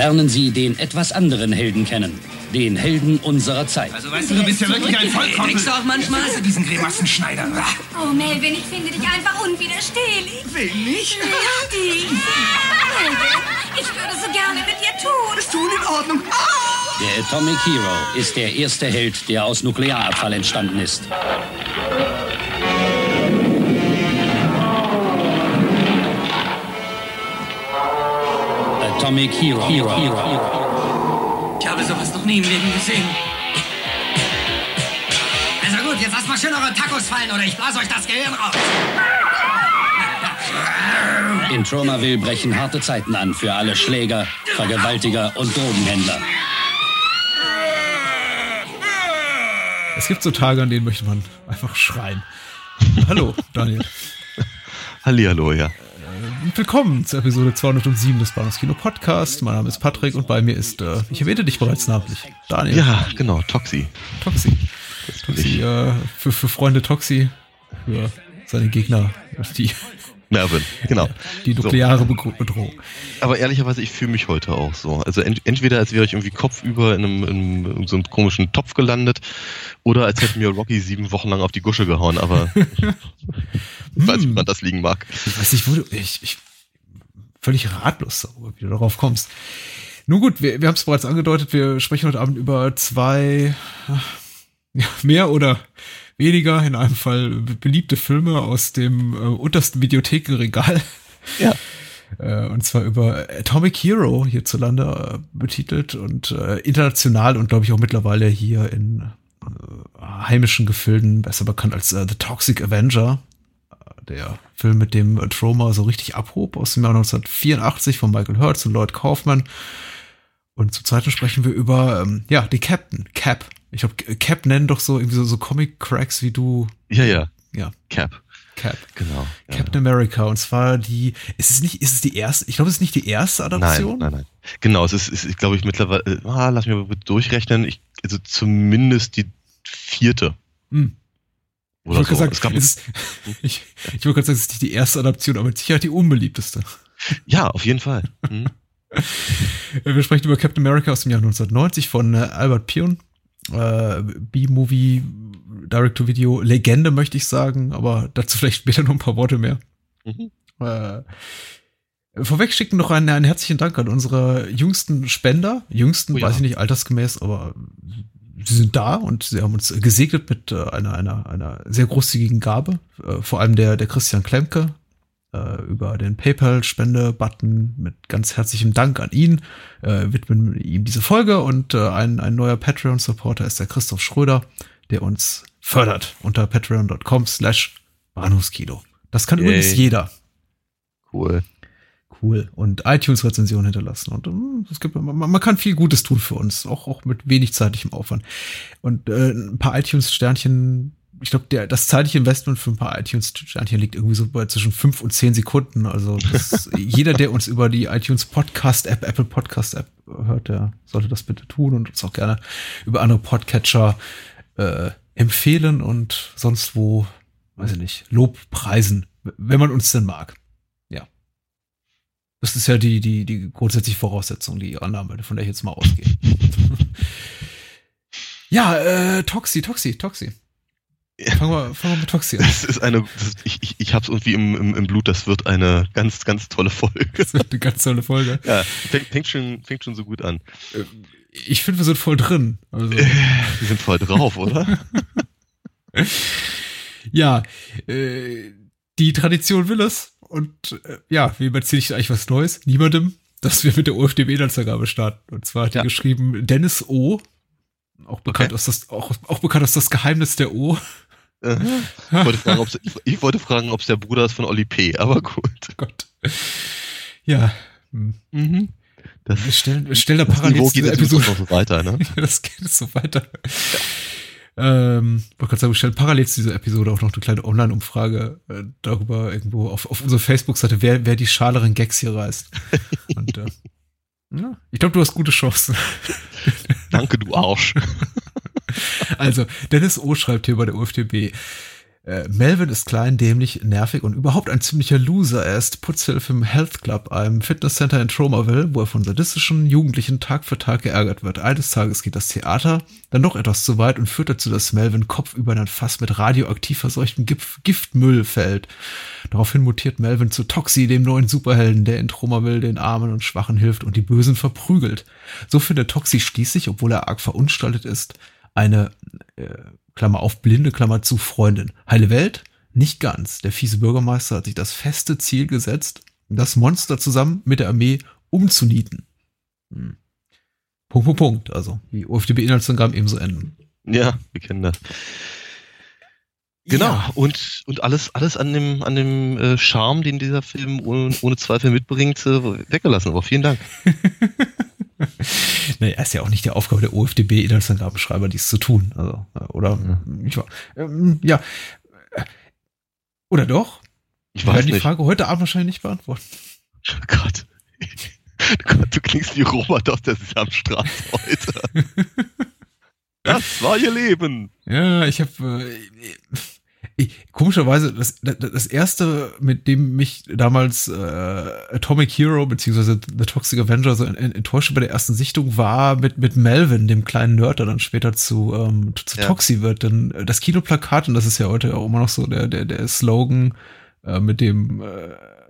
lernen Sie den etwas anderen Helden kennen. Den Helden unserer Zeit. Also weißt du, du bist ja wirklich ein Vollkompel. Denkst du auch manchmal? Also diesen Grimassenschneider. Oh, Melvin, ich finde dich einfach unwiderstehlich. Will nicht? Richtig. Melvin, ich würde so gerne mit dir tun. Ist tun in Ordnung. Der Atomic Hero ist der erste Held, der aus Nuklearabfall entstanden ist. Atomic Hero. Hero. Hero. Ich habe sowas noch nie im Leben gesehen. Also gut, jetzt lasst mal schön eure Tacos fallen oder ich blase euch das Gehirn raus. In Tromaville brechen harte Zeiten an für alle Schläger, Vergewaltiger und Drogenhändler. Es gibt so Tage, an denen möchte man einfach schreien. Hallo, Daniel. Hallihallo, ja. Willkommen zur Episode 207 des Bahnhofs Kino Podcast. Mein Name ist Patrick und bei mir ist, äh, ich erwähnte dich bereits namentlich, Daniel. Ja, genau, Toxi. Toxi. Toxi, äh, für, für Freunde Toxi, für seine Gegner, die, Mervin, genau. die nukleare Be- Bedrohung. Aber ehrlicherweise, ich fühle mich heute auch so. Also ent entweder als wäre ich irgendwie kopfüber in, einem, in, so einem komischen Topf gelandet oder als hätte mir Rocky sieben Wochen lang auf die Gusche gehauen, aber ich weiß nicht, woran das liegen mag. Ich weiß nicht, wo du, ich, ich, völlig ratlos darüber, wie du darauf kommst. Nun gut, wir, wir haben es bereits angedeutet, wir sprechen heute Abend über zwei, ja, mehr oder weniger, in einem Fall beliebte Filme aus dem äh, untersten Videothekenregal. Ja. Äh, und zwar über Atomic Hero hierzulande äh, betitelt und äh, international und glaube ich auch mittlerweile hier in äh, heimischen Gefilden besser bekannt als The Toxic Avenger. Der Film, mit dem Troma so richtig abhob aus dem Jahr 1984 von Michael Hertz und Lloyd Kaufman. Und zum zweiten sprechen wir über, ähm, ja, die Captain, Cap. Ich glaube, Cap nennen doch so irgendwie so, so Comic-Cracks wie du. Ja, ja, Ja, Cap, Cap. genau. Ja. Captain America. Und zwar die, ist es nicht, ist es die erste, ich glaube, es ist nicht die erste Nein, Adaption. nein, nein. Genau, es ist, ist ich glaube ich, mittlerweile, äh, ah, lass mich mal durchrechnen, ich, also zumindest die vierte. Hm. Ich Oder wollte so. sagen, Es gab, es ist, ich, ich wollte gerade sagen, es ist nicht die erste Adaption, aber mit Sicherheit die unbeliebteste. ja, auf jeden Fall. Hm. Wir sprechen über Captain America aus dem Jahr 1990 von äh, Albert Pion. Äh, B-Movie, Direct-to-Video, Legende möchte ich sagen, aber dazu vielleicht später noch ein paar Worte mehr. Mhm. Äh, vorweg schicken noch einen, einen herzlichen Dank an unsere jüngsten Spender. Jüngsten, Oh ja. weiß ich nicht, altersgemäß, aber sie sind da und sie haben uns gesegnet mit äh, einer, einer, einer sehr großzügigen Gabe. Äh, vor allem der, der Christian Klemke äh, über den PayPal-Spende-Button mit ganz herzlichem Dank an ihn. Äh, widmen ihm diese Folge und äh, ein, ein neuer Patreon-Supporter ist der Christoph Schröder, der uns fördert unter patreon.com slash Bahnhofskino. Das kann Yay. übrigens jeder. Cool. Cool. Und iTunes-Rezensionen hinterlassen. Und ähm, es gibt, man, man kann viel Gutes tun für uns, auch, auch mit wenig zeitlichem Aufwand. Und äh, ein paar iTunes-Sternchen, ich glaube, der das zeitliche Investment für ein paar iTunes-Sternchen liegt irgendwie so bei zwischen fünf und zehn Sekunden. Also das, jeder, der uns über die iTunes Podcast-App, Apple Podcast-App hört, der sollte das bitte tun und uns auch gerne über andere Podcatcher äh, empfehlen und sonst wo, weiß ich nicht, Lob preisen, wenn man uns denn mag. Ja. Das ist ja die, die, die grundsätzliche Voraussetzung, die Annahme, von der ich jetzt mal ausgehe. ja, äh, Toxi, Toxi, Toxi. Fangen wir, fangen wir mit Toxi an. Das ist eine, das, ich, ich, ich hab's irgendwie im, im, im Blut, das wird eine ganz, ganz tolle Folge. Das wird eine ganz tolle Folge. Ja, fängt, fängt, schon, fängt schon so gut an. Ich finde, wir sind voll drin. Also, Wir sind voll drauf, oder? ja, äh, die Tradition will es. Und äh, ja, wem erzähle ich eigentlich was Neues? Niemandem, dass wir mit der OFDB-Inhaltsangabe starten. Und zwar hat Ja. er geschrieben Dennis O. Auch bekannt, Okay. als das, auch, auch bekannt als das Geheimnis der O. Äh, ich, wollte fragen, ob's, ich, ich wollte fragen, ob es der Bruder ist von Oli P., aber gut. Gott. Ja. hm. Mhm. Das, Wir stellen, wir stellen da das parallel zu dieser Episode. so weiter, ne? Das geht so weiter. Ähm, wollte gerade sagen, wir stellen parallel zu dieser Episode auch noch eine kleine Online-Umfrage äh, darüber irgendwo auf, auf unserer Facebook-Seite, wer, wer die schaleren Gags hier reißt. Und, äh, ja, ich glaube, du hast gute Chancen. Danke, du Arsch. Also, Dennis O. schreibt hier bei der UFDB. Äh, Melvin ist klein, dämlich, nervig und überhaupt ein ziemlicher Loser. Er ist Putzhilfe im Health Club, einem Fitnesscenter in Tromaville, wo er von sadistischen Jugendlichen Tag für Tag geärgert wird. Eines Tages geht das Theater dann doch etwas zu weit und führt dazu, dass Melvin kopfüber in ein Fass mit radioaktiv verseuchtem Gift Giftmüll fällt. Daraufhin mutiert Melvin zu Toxi, dem neuen Superhelden, der in Tromaville den Armen und Schwachen hilft und die Bösen verprügelt. So findet Toxi schließlich, obwohl er arg verunstaltet ist, eine äh, Klammer auf, blinde Klammer zu Freundin. Heile Welt? Nicht ganz. Der fiese Bürgermeister hat sich das feste Ziel gesetzt, das Monster zusammen mit der Armee umzunieten. Hm. Punkt, Punkt, Punkt. Also, die UFDB-Inhaltsangaben ebenso enden. Ja, wir kennen das. Genau, ja. und, und alles, alles an dem, an dem äh, Charme, den dieser Film ohne, ohne Zweifel mitbringt, äh, weggelassen. Aber vielen Dank. naja, ist ja auch nicht die Aufgabe der OFDB-Inhaltsangabenschreiber, dies zu tun. Also, äh, oder, ja. nicht wahr? Ähm, ja. Oder doch? Ich weiß die nicht. Frage heute Abend wahrscheinlich nicht beantworten. Oh Gott. Du klingst wie Robert aus der Samstraße heute. Das war ihr Leben. Ja, ich habe äh, komischerweise das, das erste, mit dem mich damals äh, Atomic Hero beziehungsweise The Toxic Avenger so enttäuscht bei der ersten Sichtung war mit mit Melvin, dem kleinen Nerd, der dann später zu ähm, zu ja. Toxi wird. Denn äh, das Kinoplakat und das ist ja heute auch immer noch so der der der Slogan, äh, mit dem äh,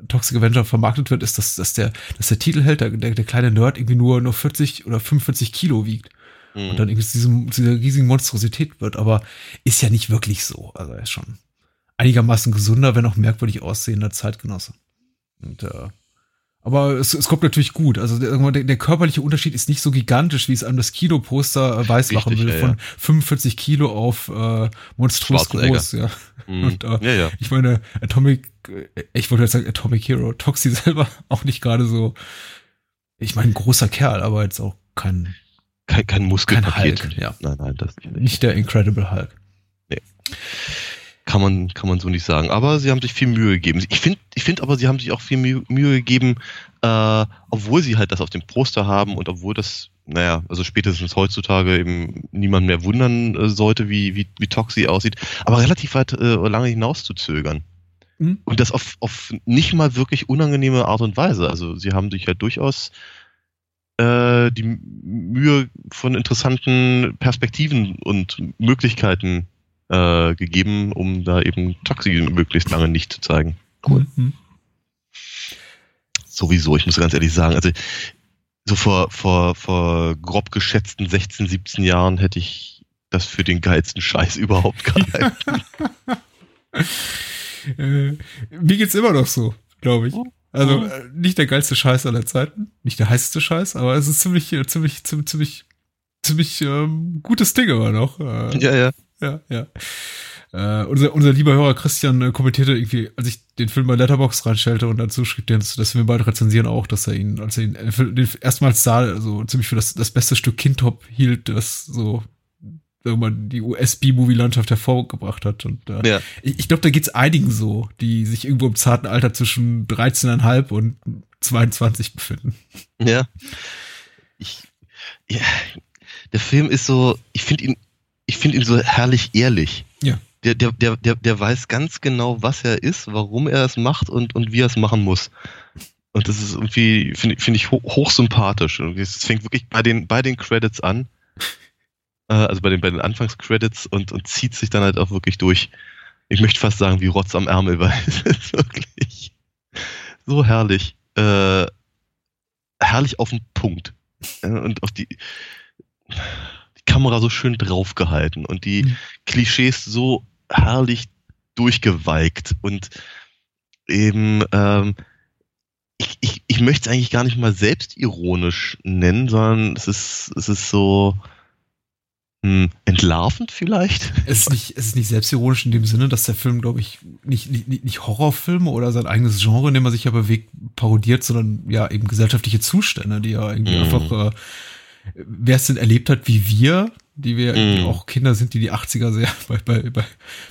Toxic Avenger vermarktet wird, ist, dass, dass der dass der Titelheld, der, der, der kleine Nerd irgendwie nur nur 40 oder 45 Kilo wiegt und dann irgendwie zu diesem, dieser riesigen Monstrosität wird, aber ist ja nicht wirklich so. Also er ist schon einigermaßen gesunder, wenn auch merkwürdig aussehender Zeitgenosse. Und, äh, aber es, es kommt natürlich gut. Also der, der, körperliche Unterschied ist nicht so gigantisch, wie es einem das Kinoposter äh, weiß machen will, ja, von ja. 45 Kilo auf äh, monströs groß. Ja. Mhm. Und, äh, ja. Ich meine, Atomic, äh, ich wollte jetzt sagen Atomic Hero, Toxi selber auch nicht gerade so, ich meine, ein großer Kerl, aber jetzt auch kein kein, kein Muskelpaket. Kein Hulk, ja. Nein, nein, das nicht. Nicht der Incredible Hulk. Nee. Kann man, kann man so nicht sagen. Aber sie haben sich viel Mühe gegeben. Ich finde ich finde aber, sie haben sich auch viel Mühe, Mühe gegeben, äh, obwohl sie halt das auf dem Poster haben und obwohl das, naja, also spätestens heutzutage eben niemand mehr wundern äh, sollte, wie, wie, wie Toxi aussieht, aber relativ weit äh, lange hinaus zu zögern. Mhm. Und das auf, auf nicht mal wirklich unangenehme Art und Weise. Also sie haben sich halt durchaus äh, die Mühe von interessanten Perspektiven und Möglichkeiten äh, gegeben, um da eben Toxi möglichst lange nicht zu zeigen. Cool. Mhm. Sowieso, ich muss ganz ehrlich sagen, also so vor, vor, vor grob geschätzten 16, 17 Jahren hätte ich das für den geilsten Scheiß überhaupt gehalten. äh, mir geht's immer noch so, glaube ich. Also mhm. äh, nicht der geilste Scheiß aller Zeiten, nicht der heißeste Scheiß, aber es ist ziemlich, äh, ziemlich, ziemlich, ziemlich, ziemlich ähm, gutes Ding immer noch. Äh, ja, ja. Ja, ja. Äh, unser, unser lieber Hörer Christian äh, kommentierte irgendwie, als ich den Film bei Letterbox reinstellte und dazu schrieb, dass, dass wir bald rezensieren auch, dass er ihn, als er ihn äh, den erstmals sah, also ziemlich für das, das beste Stück Kindtop hielt, das so irgendwann die US-B-Movie-Landschaft hervorgebracht hat. Und äh, ja. ich, ich glaube, da geht's einigen so, die sich irgendwo im zarten Alter zwischen 13,5 und 22 befinden. Ja. Ich, ja. Der Film ist so, ich finde ihn, ich finde ihn so herrlich ehrlich. Ja. Der, der, der, der, der weiß ganz genau, was er ist, warum er es macht und, und wie er es machen muss. Und das ist irgendwie, finde find ich, hochsympathisch. Es fängt wirklich bei den, bei den Credits an äh, also bei den, bei den Anfangscredits und, und zieht sich dann halt auch wirklich durch. Ich möchte fast sagen, wie Rotz am Ärmel, weil es ist wirklich so herrlich. Äh, herrlich auf den Punkt. Und auch die, die Kamera so schön draufgehalten und die mhm. Klischees so herrlich durchgeweigt und eben ähm, ich, ich, ich möchte es eigentlich gar nicht mal selbstironisch nennen, sondern es ist, es ist so, hm, entlarvend vielleicht? Es ist, nicht, es ist nicht selbstironisch in dem Sinne, dass der Film, glaube ich, nicht, nicht, nicht Horrorfilme oder sein eigenes Genre, in dem er sich ja bewegt, parodiert, sondern ja eben gesellschaftliche Zustände, die ja irgendwie mm. einfach, äh, wer es denn erlebt hat, wie wir, die wir mm. auch Kinder sind, die die 80er sehr bei, bei, bei,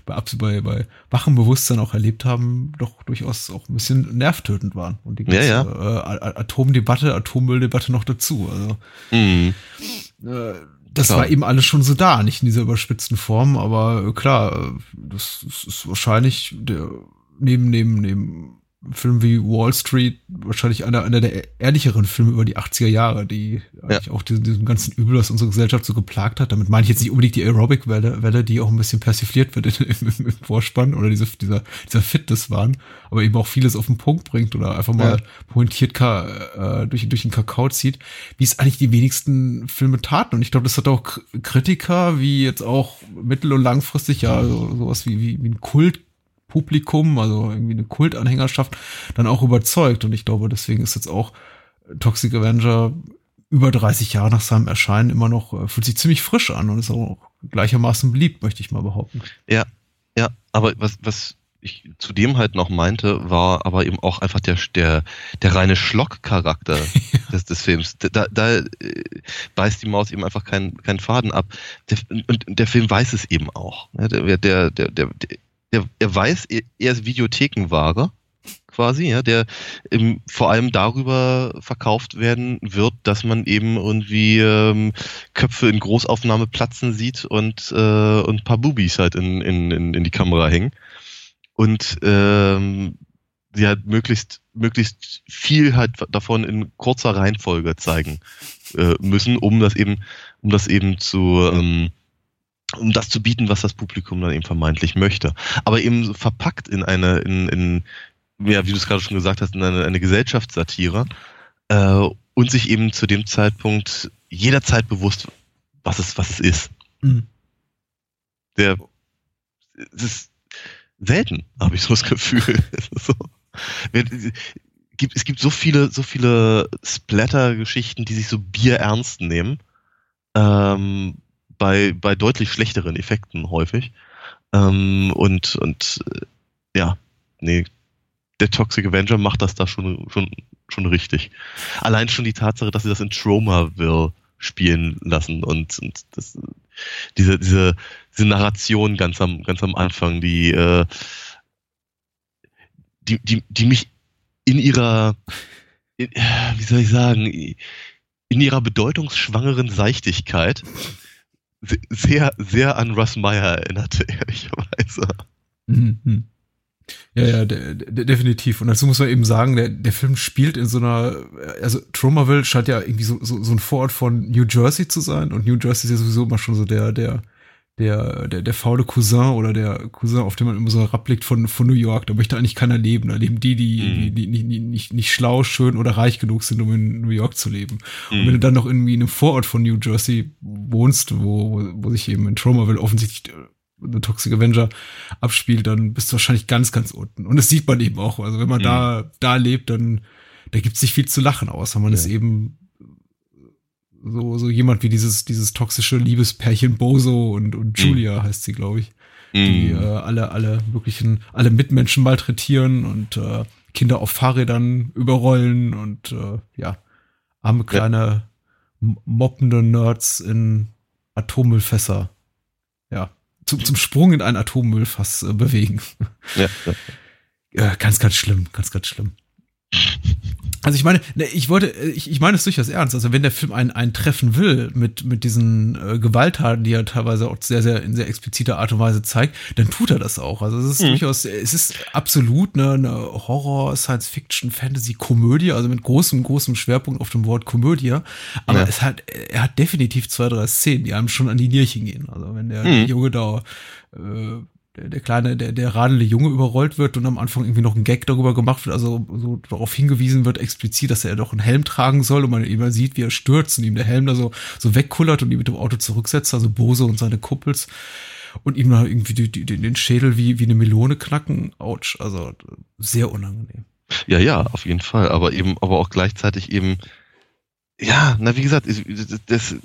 bei, bei, bei wachem Bewusstsein auch erlebt haben, doch durchaus auch ein bisschen nervtötend waren. Und die ganze ja, ja. Äh, Atomdebatte, Atommülldebatte noch dazu. Also, mm. äh, das Klar. war eben alles schon so da, nicht in dieser überspitzten Form, aber äh, klar, äh, das ist- ist wahrscheinlich der neben neben neben Filmen wie Wall Street wahrscheinlich einer einer der ehrlicheren Filme über die 80er Jahre, die eigentlich auch diesen, diesen ganzen Übel, das unsere Gesellschaft so geplagt hat. Damit meine ich jetzt nicht unbedingt die Aerobic-Welle, Welle, die auch ein bisschen persifliert wird im, im, im Vorspann oder diese, dieser, dieser Fitnesswahn, aber eben auch vieles auf den Punkt bringt oder einfach mal Ja. pointiert ka, äh, durch, durch den Kakao zieht, wie es eigentlich die wenigsten Filme taten. Und ich glaube, das hat auch Kritiker, wie jetzt auch mittel- und langfristig ja so, sowas wie, wie, wie ein Kultpublikum, also irgendwie eine Kultanhängerschaft, dann auch überzeugt. Und ich glaube, deswegen ist jetzt auch Toxic Avenger über 30 Jahre nach seinem Erscheinen immer noch, äh, fühlt sich ziemlich frisch an und ist auch gleichermaßen beliebt, möchte ich mal behaupten. Ja, ja, aber was, was ich zudem halt noch meinte, war aber eben auch einfach der, der, der reine Schlock-Charakter des, des Films. Da, da äh, beißt die Maus eben einfach keinen keinen Faden ab. Der, und der Film weiß es eben auch. ne? Der, der, der, der, der, er weiß, er ist Videothekenware quasi, ja, der ähm, vor allem darüber verkauft werden wird, dass man eben irgendwie ähm, Köpfe in Großaufnahme platzen sieht und, äh, und ein paar Bubis halt in, in, in, in die Kamera hängen. Und ähm, sie halt möglichst, möglichst viel halt davon in kurzer Reihenfolge zeigen äh, müssen, um das eben, um das eben zu, ähm, um das zu bieten, was das Publikum dann eben vermeintlich möchte. Aber eben so verpackt in eine, in, in ja, wie du es gerade schon gesagt hast, in eine, eine Gesellschaftssatire äh, und sich eben zu dem Zeitpunkt jederzeit bewusst, was es, was es ist. Mhm. Der es ist selten, habe ich so das Gefühl. So, es gibt so viele, so viele Splatter-Geschichten, die sich so bierernst nehmen. Ähm, bei, bei deutlich schlechteren Effekten häufig. Ähm, und, und äh, ja, nee, der Toxic Avenger macht das da schon, schon, schon richtig. Allein schon die Tatsache, dass sie das in Tromaville spielen lassen und, und das, diese, diese, diese Narration ganz am, ganz am Anfang, die, äh, die, die, die mich in ihrer, in, wie soll ich sagen, in ihrer bedeutungsschwangeren Seichtigkeit se- sehr, sehr an Russ Meyer erinnerte, ehrlicherweise. Mhm. Ja, ja, de, de, definitiv. Und dazu muss man eben sagen, der, der Film spielt in so einer, also Tromaville scheint ja irgendwie so, so, so ein Vorort von New Jersey zu sein. Und New Jersey ist ja sowieso immer schon so der, der, der, der, der faule Cousin oder der Cousin, auf den man immer so herabblickt von, von New York. Da möchte eigentlich keiner leben. Da leben die, die, Mhm. die, die nicht, nicht, nicht schlau, schön oder reich genug sind, um in New York zu leben. Und Mhm. wenn du dann noch irgendwie in einem Vorort von New Jersey wohnst, wo, wo, sich eben in Tromaville offensichtlich The Toxic Avenger abspielt, dann bist du wahrscheinlich ganz, ganz unten. Und das sieht man eben auch. Also wenn man Mhm. da, da lebt, dann, da gibt's nicht viel zu lachen, außer man Ja. ist eben so, so jemand wie dieses, dieses toxische Liebespärchen Bozo und, und Julia heißt sie, glaube ich, die Mhm. äh, alle, alle möglichen, alle Mitmenschen malträtieren und äh, Kinder auf Fahrrädern überrollen und äh, ja, arme kleine m- moppende Nerds in Atommüllfässer, ja, zum, zum Sprung in ein Atommüllfass äh, bewegen. ja, ja. Ja, ganz, ganz schlimm, ganz, ganz schlimm. Also ich meine, ne, ich wollte, äh, ich, ich meine es durchaus ernst. Also wenn der Film einen, einen treffen will mit, mit diesen äh, Gewalttaten, die er teilweise auch sehr, sehr in sehr expliziter Art und Weise zeigt, dann tut er das auch. Also es ist Mhm. durchaus, es ist absolut eine, eine Horror, Science-Fiction, Fantasy-Komödie, also mit großem, großem Schwerpunkt auf dem Wort Komödie. Aber Ja. es hat, er hat definitiv zwei, drei Szenen, die einem schon an die Nierchen gehen. Also wenn der Mhm. Junge da äh, der, der kleine, der, der radelnde Junge überrollt wird und am Anfang irgendwie noch ein Gag darüber gemacht wird, also so darauf hingewiesen wird, explizit, dass er doch einen Helm tragen soll und man immer sieht, wie er stürzt und ihm der Helm da so, so wegkullert und ihn mit dem Auto zurücksetzt, also Bose und seine Kuppels und ihm da irgendwie die, die, den Schädel wie, wie eine Melone knacken. Autsch, also sehr unangenehm. Ja, ja, auf jeden Fall. Aber eben, aber auch gleichzeitig eben, ja, na wie gesagt, das, das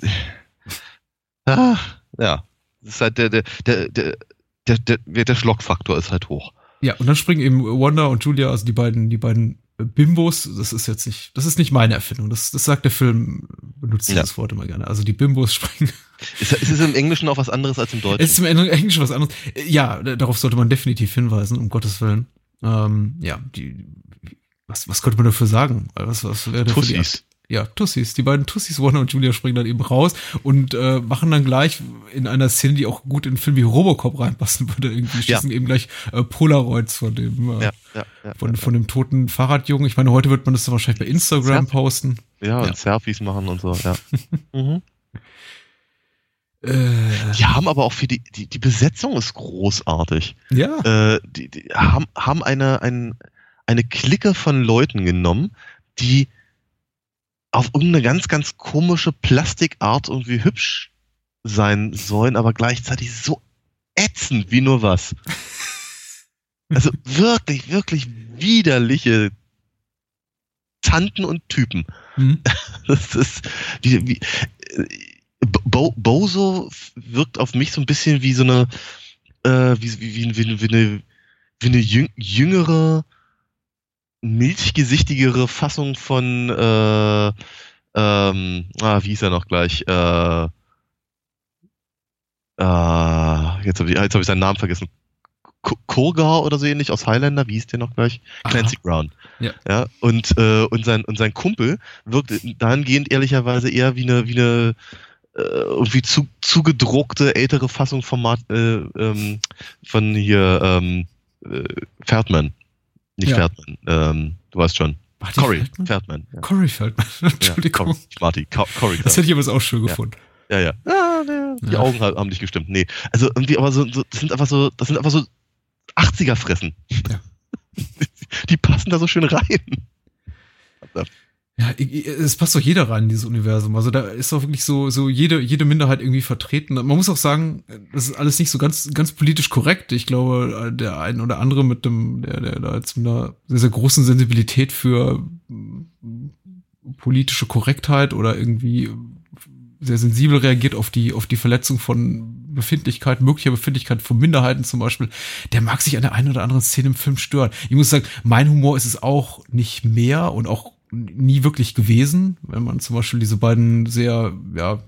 ah, ja, das ist halt der, der, der, der, der, der, der Schlockfaktor ist halt hoch. Ja, und dann springen eben Wanda und Julia, also die beiden, die beiden Bimbos, das ist jetzt nicht, das ist nicht meine Erfindung, das, das sagt der Film, benutzt Ja. dieses Wort immer gerne. Also die Bimbos springen Ist, ist es im Englischen auch was anderes als im Deutschen? Es ist im Englischen was anderes. Ja, darauf sollte man definitiv hinweisen, um Gottes Willen. Ähm, ja, die, was, was könnte man dafür sagen? Was, was wäre Tussis. Ja, Tussis. Die beiden Tussis, Warner und Julia, springen dann eben raus und äh, machen dann gleich in einer Szene, die auch gut in einen Film wie Robocop reinpassen würde, irgendwie schießen eben gleich äh, Polaroids von dem, äh, Ja, ja, ja, von, ja, von dem toten Fahrradjungen. Ich meine, heute wird man das dann wahrscheinlich bei Instagram Ja. posten. ja, und Ja. Selfies machen und so, ja. mhm. Äh, Die haben aber auch für die, die, die Besetzung ist großartig. ja. Äh, die, die haben, haben eine, ein, eine Clique von Leuten genommen, die auf irgendeine ganz, ganz komische Plastikart irgendwie hübsch sein sollen, aber gleichzeitig so ätzend wie nur was. Also wirklich, wirklich widerliche Tanten und Typen. Hm. Das ist, wie, wie, Bo Bozo wirkt auf mich so ein bisschen wie so eine, äh, wie, wie, wie, wie, eine, wie eine jüng, jüngere, milchgesichtigere Fassung von, äh, ähm, ah, wie hieß er noch gleich? Äh, äh, jetzt habe ich, jetzt hab ich seinen Namen vergessen. K- Kurgar oder so ähnlich aus Highlander, wie hieß der noch gleich? Clancy Brown. Ja. ja und, äh, und, sein, und sein Kumpel wirkt dahingehend ehrlicherweise eher wie eine, wie eine äh, irgendwie zu, zugedruckte ältere Fassung von, Mart, äh, ähm, von hier ähm, äh, Feldman. Nicht Ja. Feldman, ähm, du weißt schon. Marty Corey Feldman? Feldman. Ja. Corey Feldman. Entschuldigung. Ja, Corey, Marty, Co- Corey. das hätte ich aber auch schön gefunden. Ja, ja. Ah, ne, die. Augen haben nicht gestimmt. Nee. Also irgendwie, aber so, so, das sind einfach so, das sind einfach so 80er Fressen. Ja. Die passen da so schön rein. Ja, es passt doch jeder rein in dieses Universum. Also da ist doch wirklich so, so jede, jede Minderheit irgendwie vertreten. Man muss auch sagen, das ist alles nicht so ganz, ganz politisch korrekt. Ich glaube, der ein oder andere mit dem, der, der da jetzt mit einer sehr, sehr großen Sensibilität für politische Korrektheit oder irgendwie sehr sensibel reagiert auf die, auf die Verletzung von Befindlichkeit, möglicher Befindlichkeit von Minderheiten zum Beispiel, der mag sich an der einen oder anderen Szene im Film stören. Ich muss sagen, mein Humor ist es auch nicht mehr und auch nie wirklich gewesen, wenn man zum Beispiel diese beiden sehr, ja,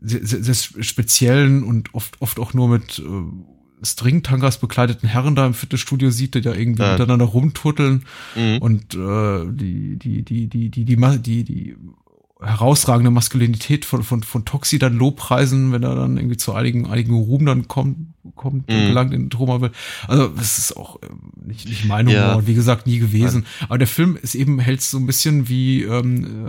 sehr, sehr, speziellen und oft, oft auch nur mit äh, Stringtangas bekleideten Herren da im Fitnessstudio sieht, die da irgendwie Ja. miteinander rumturteln Mhm. und äh, die, die, die, die, die, die, Ma- die, die herausragende Maskulinität von, von, von Toxi dann lobpreisen, wenn er dann irgendwie zu einigen, einigen Ruhm dann kommt, kommt Mhm. gelangt in Troma will. Also, das ist auch ähm, nicht, nicht mein Humor Ja. und wie gesagt, nie gewesen. Aber der Film ist eben, hält so ein bisschen wie ähm,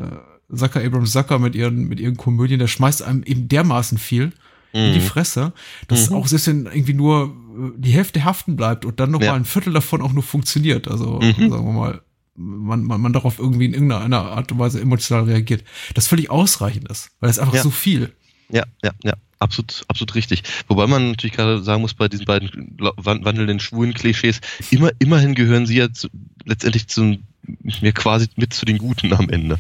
äh, Zucker Abrams Zucker mit ihren, mit ihren Komödien, der schmeißt einem eben dermaßen viel in die Mhm. Fresse, dass Mhm. auch selbst wenn irgendwie nur äh, die Hälfte haften bleibt und dann noch Ja. mal ein Viertel davon auch nur funktioniert. Also Mhm. sagen wir mal, man, man, man darauf irgendwie in irgendeiner Art und Weise emotional reagiert. Das völlig ausreichend ist, weil es einfach Ja. so viel. Ja, ja, ja. Absolut, absolut richtig. Wobei man natürlich gerade sagen muss, bei diesen beiden wandelnden schwulen Klischees, immer, immerhin gehören sie ja zu, letztendlich zu, mir quasi mit zu den Guten am Ende.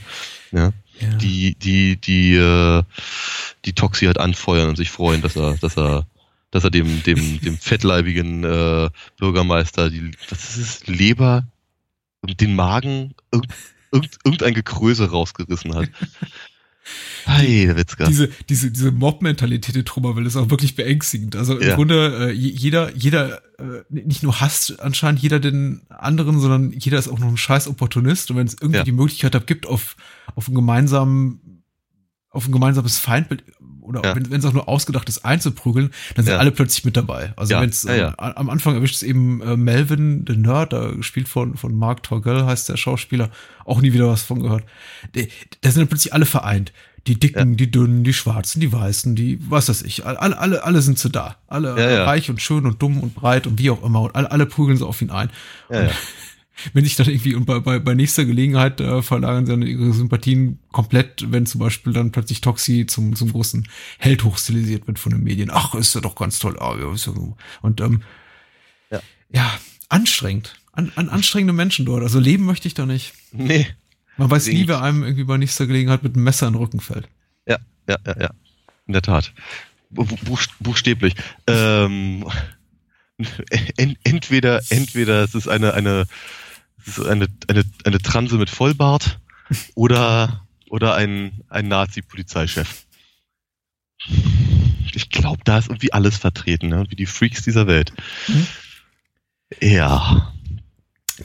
Ja. Ja. Die, die, die, äh, die Toxi halt anfeuern und sich freuen, dass er, dass er, dass er dem, dem, dem fettleibigen äh, Bürgermeister die, was ist es, Leber, den Magen, irg, irgend, irgendein Gekröse rausgerissen hat. Hey, der Witzka. diese, diese, diese Mob-Mentalität in Trummerville ist auch wirklich beängstigend. Also im Ja. Grunde, äh, je- jeder, jeder, äh, nicht nur hasst anscheinend jeder den anderen, sondern jeder ist auch noch ein scheiß Opportunist. Und wenn es irgendwie Ja. die Möglichkeit hat, gibt, auf, auf einen gemeinsamen, auf ein gemeinsames Feindbild oder Ja. wenn es auch nur ausgedacht ist, einzuprügeln, dann sind Ja. alle plötzlich mit dabei. Also Ja. wenn es äh, am Anfang erwischt es eben äh, Melvin, der Nerd, da gespielt von, von Mark Torgell, heißt der Schauspieler, auch nie wieder was von gehört. Da sind dann plötzlich alle vereint. Die Dicken, die Dünnen, die Schwarzen, die Weißen, die, was weiß ich, alle, alle, alle sind so da. Alle reich und schön und dumm und breit und wie auch immer. Und alle, alle prügeln so auf ihn ein. Ja. Wenn sich dann irgendwie und bei, bei, bei nächster Gelegenheit äh, verlagern sie dann ihre Sympathien komplett, wenn zum Beispiel dann plötzlich Toxi zum, zum großen Held hochstilisiert wird von den Medien. Ach, ist ja doch ganz toll. Ah, ja, ist ja so. Und ähm, Ja. ja, anstrengend. An, an anstrengende Menschen dort. Also leben möchte ich da nicht. Nee. Man weiß nie, wer einem irgendwie bei nächster Gelegenheit mit einem Messer in den Rücken fällt. Ja, ja, ja, ja. In der Tat. Bu- Buch, buchstäblich. Ähm, en, entweder, entweder es ist eine, eine, eine, eine, eine Transe mit Vollbart oder, oder ein, ein Nazi-Polizeichef. Ich glaube, da ist irgendwie alles vertreten, ne? wie die Freaks dieser Welt. Mhm. Ja.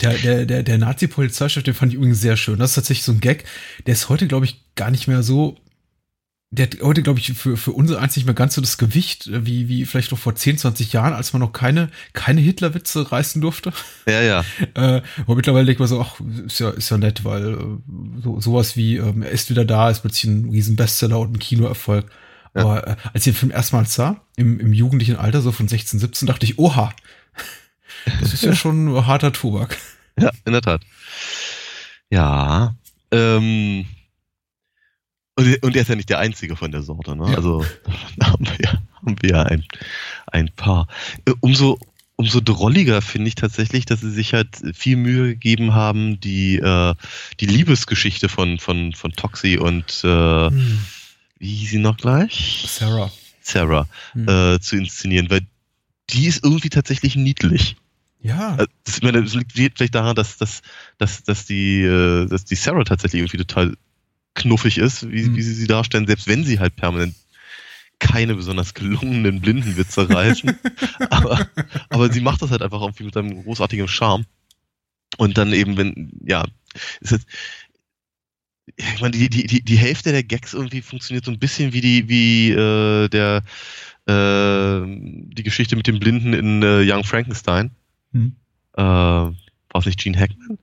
Der, der, der, der Nazi-Polizeichef, den fand ich übrigens sehr schön. Das ist tatsächlich so ein Gag. Der ist heute, glaube ich, gar nicht mehr so. Der hat heute, glaube ich, für, für unser eins nicht mehr ganz so das Gewicht, äh, wie, wie vielleicht noch vor 10, 20 Jahren, als man noch keine, keine Hitler-Witze reißen durfte. Ja, ja. Äh, aber mittlerweile ich mir so, ach, ist ja, ist ja nett, weil äh, so, sowas wie ähm, er ist wieder da, ist plötzlich ein riesen Bestseller und ein Kinoerfolg. Ja. Aber äh, als ich den Film erstmals sah, im, im jugendlichen Alter, so von 16, 17, dachte ich, oha, das ist ja schon harter Tobak. Ja, in der Tat. Ja. Ähm, und, und er ist ja nicht der Einzige von der Sorte, ne? Ja. Also haben wir, ja- haben wir ein, ein paar. Äh, Umso, umso drolliger finde ich tatsächlich, dass sie sich halt viel Mühe gegeben haben, die, äh, die Liebesgeschichte von, von, von Toxie und äh, wie hieß sie noch gleich? Sarah. Sarah Hm. äh, zu inszenieren, weil die ist irgendwie tatsächlich niedlich. Ja, Also, Das, ich meine, das liegt vielleicht daran, dass, dass, dass, dass, die, äh, dass die Sarah tatsächlich irgendwie total knuffig ist, wie, Mhm. wie sie sie darstellen, selbst wenn sie halt permanent keine besonders gelungenen Blindenwitze reißen. aber, aber sie macht das halt einfach irgendwie mit einem großartigen Charme. Und dann eben, wenn, ja, ist jetzt, ich meine, die, die, die, die Hälfte der Gags irgendwie funktioniert so ein bisschen wie die, wie äh, der äh, die Geschichte mit dem Blinden in äh, Young Frankenstein. Hm. Äh, war es nicht Gene Hackman?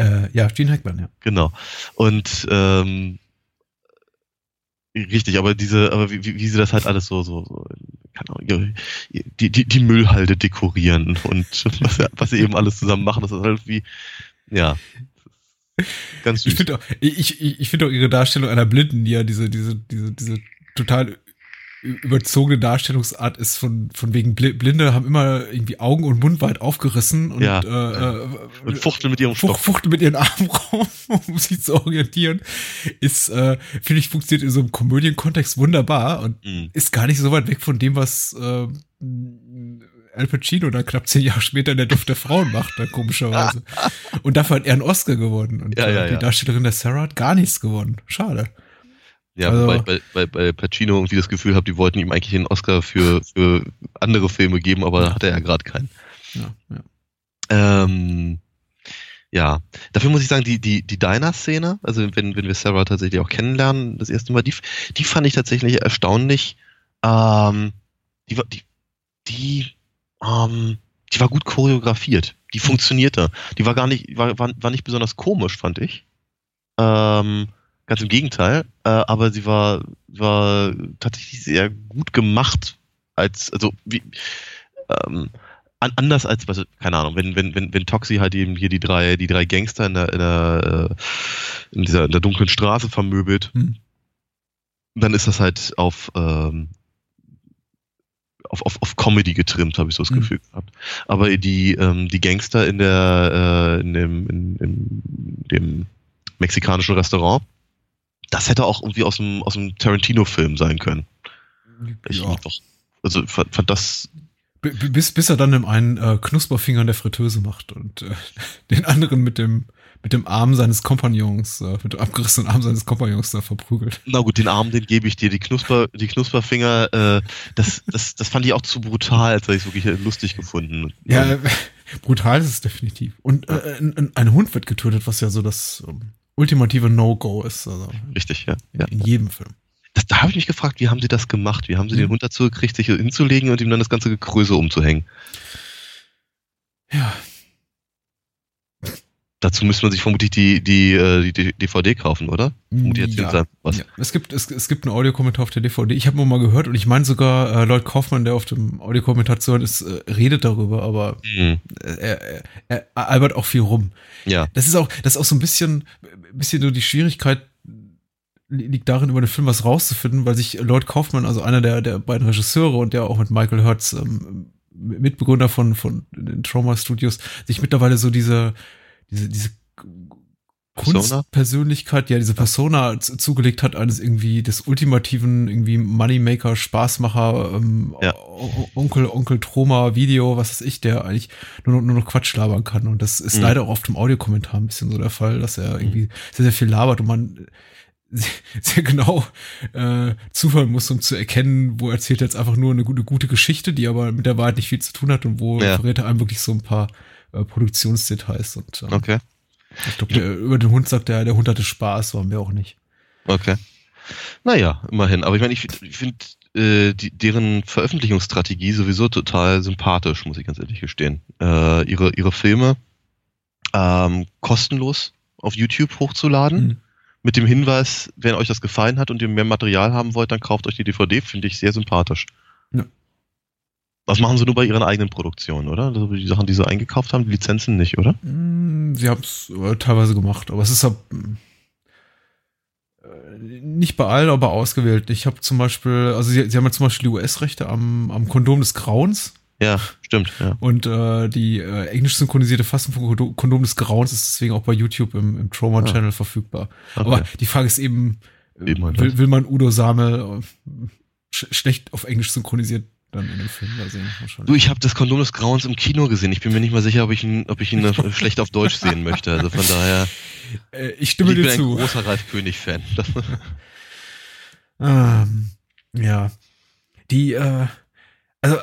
Äh, ja, Gene Hackman, ja. Genau. Und ähm, richtig, aber diese, aber wie, wie sie das halt alles so, so, so keine die, die, die Müllhalde dekorieren und was, sie- was sie eben alles zusammen machen, das ist halt wie, ja, ganz süß. Ich finde auch, ich, ich, ich finde auch ihre Darstellung einer Blinden, die ja diese, diese, diese, diese total überzogene Darstellungsart ist von, von wegen Bli- Blinde haben immer irgendwie Augen und Mund weit aufgerissen und, Ja. äh, äh, und fuchteln mit ihrem Stock. fuchteln mit ihren Armen rum, um sich zu orientieren, ist, äh, finde ich, funktioniert in so einem Komödienkontext wunderbar und Mhm. ist gar nicht so weit weg von dem, was äh, Al Pacino dann knapp zehn Jahre später in der Duft der Frauen macht, dann komischerweise. und dafür hat er einen Oscar gewonnen. Und Ja, äh, ja, die. Darstellerin der Sarah hat gar nichts gewonnen. Schade. Ja, Also- wobei bei, bei, bei Pacino irgendwie das Gefühl habe, die wollten ihm eigentlich einen Oscar für, für andere Filme geben, aber da hat er ja gerade keinen. Ja, ja. Ähm, ja, dafür muss ich sagen, die, die, die Diner-Szene, also wenn, wenn wir Sarah tatsächlich auch kennenlernen, das erste Mal, die, die fand ich tatsächlich erstaunlich. Ähm, die war, die, die, ähm, die war gut choreografiert. Die funktionierte. Die war gar nicht, war, war, war nicht besonders komisch, fand ich. Ähm, ganz im Gegenteil. Äh, aber sie war, war tatsächlich sehr gut gemacht. Als, also, wie, ähm, an, anders als, was, keine Ahnung, wenn, wenn, wenn, wenn Toxi halt eben hier die drei, die drei Gangster in der, in der, äh, in dieser, in der dunklen Straße vermöbelt, Hm. dann ist das halt auf, ähm, auf, auf, auf Comedy getrimmt, habe ich so das Mhm. Gefühl gehabt. Aber die, ähm, die Gangster in der, äh, in dem, in, in dem mexikanischen Restaurant, das hätte auch irgendwie aus dem, aus dem Tarantino-Film sein können. Ich Ja. doch, also fand, fand das B- Bis, bis er dann dem einen äh, Knusperfinger in der Fritteuse macht und äh, den anderen mit dem, mit dem Arm seines Kompagnons, äh, mit dem abgerissenen Arm seines Kompagnons da verprügelt. Na gut, den Arm, den gebe ich dir. Die Knusper, die Knusperfinger, äh, das, das, das fand ich auch zu brutal, als hätte ich es wirklich lustig gefunden. Ja, brutal ist es definitiv. Und äh, ein, ein Hund wird getötet, was ja so das ähm, ultimative No-Go ist. Also Richtig, ja. in, ja. in jedem Film. Das, da habe ich mich gefragt, wie haben sie das gemacht? Wie haben sie Mhm. den Hund dazu gekriegt, sich hinzulegen und ihm dann das ganze Gekröse umzuhängen? Ja, Dazu müsste man sich vermutlich die, die, äh, die, DVD kaufen, oder? Um ja. Ja. Es gibt es, es gibt einen Audiokommentar auf der DVD. Ich habe nur mal gehört und ich meine sogar äh, Lloyd Kaufmann, der auf dem Audiokommentar zu hören ist, äh, redet darüber, aber Hm, äh, er, er, er albert auch viel rum. ja. Das ist auch, das ist auch so ein bisschen, bisschen nur die Schwierigkeit li- liegt darin, über den Film was rauszufinden, weil sich Lloyd Kaufmann, also einer der, der beiden Regisseure und der auch mit Michael Hertz, ähm, Mitbegründer von, von den Trauma Studios, sich mittlerweile so diese, diese, diese? Kunstpersönlichkeit, ja, diese Persona zu- zugelegt hat, eines irgendwie des ultimativen, irgendwie Moneymaker, Spaßmacher, ähm, Ja. Onkel, Onkel Troma Video, was weiß ich, der eigentlich nur noch, nur noch Quatsch labern kann. Und das ist Mhm. leider auch auf dem Audiokommentar ein bisschen so der Fall, dass er irgendwie sehr, sehr viel labert und man sehr, sehr genau äh, zuhören muss, um zu erkennen, wo erzählt er jetzt einfach nur eine gute, gute Geschichte, die aber mit der Wahrheit nicht viel zu tun hat und wo Ja. verrät er einem wirklich so ein paar äh, Produktionsdetails. Und ähm, Okay, ich glaube, über den Hund sagt er, der Hund hatte Spaß, waren wir auch nicht. okay. Naja, immerhin. Aber ich meine, ich, ich finde äh, die, deren Veröffentlichungsstrategie sowieso total sympathisch, muss ich ganz ehrlich gestehen. Äh, ihre, ihre Filme ähm, kostenlos auf YouTube hochzuladen. Mhm. Mit dem Hinweis, wenn euch das gefallen hat und ihr mehr Material haben wollt, dann kauft euch die DVD, finde ich sehr sympathisch. Ja. Das machen sie nur bei ihren eigenen Produktionen, oder? Also die Sachen, die sie eingekauft haben, die Lizenzen nicht, oder? Mm, Sie haben es äh, teilweise gemacht, aber es ist halt, mm, äh, nicht bei allen, aber ausgewählt. Ich habe zum Beispiel, also sie, sie haben ja zum Beispiel die US-Rechte am, am Kondom des Grauens Ja, stimmt, ja. und äh, die äh, englisch synchronisierte Fassung von Kondo- Kondom des Grauens ist deswegen auch bei YouTube im, im Trauma Channel verfügbar. Aber Okay. die Frage ist eben, äh, Will man will, man Udo Samel äh, sch schlecht auf Englisch synchronisiert dann in dem Film da sehen? Du, ich habe das Kondom des Grauens im Kino gesehen. Ich bin mir nicht mal sicher, ob ich ihn, ob ich ihn äh, schlecht auf Deutsch sehen möchte. Also von daher, Äh, ich stimme ich bin dir ein zu. großer Ralf König-Fan. Ähm, ja. Die, äh, also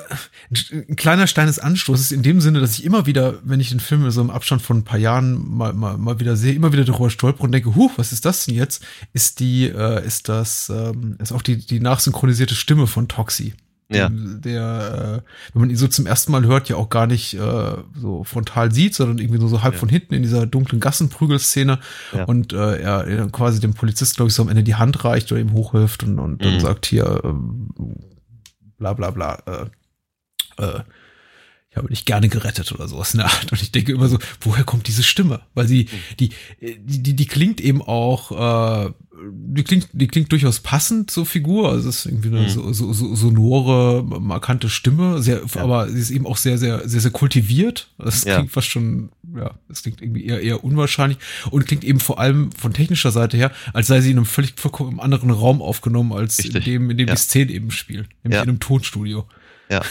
ein kleiner Stein des Anstoßes in dem Sinne, dass ich immer wieder, wenn ich den Film so im Abstand von ein paar Jahren mal, mal, mal wieder sehe, immer wieder darüber stolper und denke, huh, was ist das denn jetzt? Ist die, äh, ist das, ähm, ist auch die, die nachsynchronisierte Stimme von Toxi. Ja. Der, äh, wenn man ihn so zum ersten Mal hört, ja auch gar nicht äh, so frontal sieht, sondern irgendwie nur so halb Ja. von hinten in dieser dunklen Gassenprügelszene Ja. und äh, er, er quasi dem Polizist, glaube ich, so am Ende die Hand reicht oder ihm hochhilft und, und dann Mhm. sagt hier ähm, bla bla bla äh, äh, habe dich gerne gerettet oder sowas in der Art. Und ich denke immer so, woher kommt diese Stimme? Weil sie, die, die, die, die klingt eben auch, äh, die klingt, die klingt durchaus passend zur Figur. Also es ist irgendwie eine Mhm. so, so, so sonore, markante Stimme, sehr, Ja. aber sie ist eben auch sehr, sehr, sehr, sehr kultiviert. Das Ja. klingt fast schon, ja, das klingt irgendwie eher, eher unwahrscheinlich und klingt eben vor allem von technischer Seite her, als sei sie in einem völlig vollkommen anderen Raum aufgenommen, als in Richtig. dem, in dem Ja. die Szene eben spielt. Nämlich Ja. in einem Tonstudio. Ja.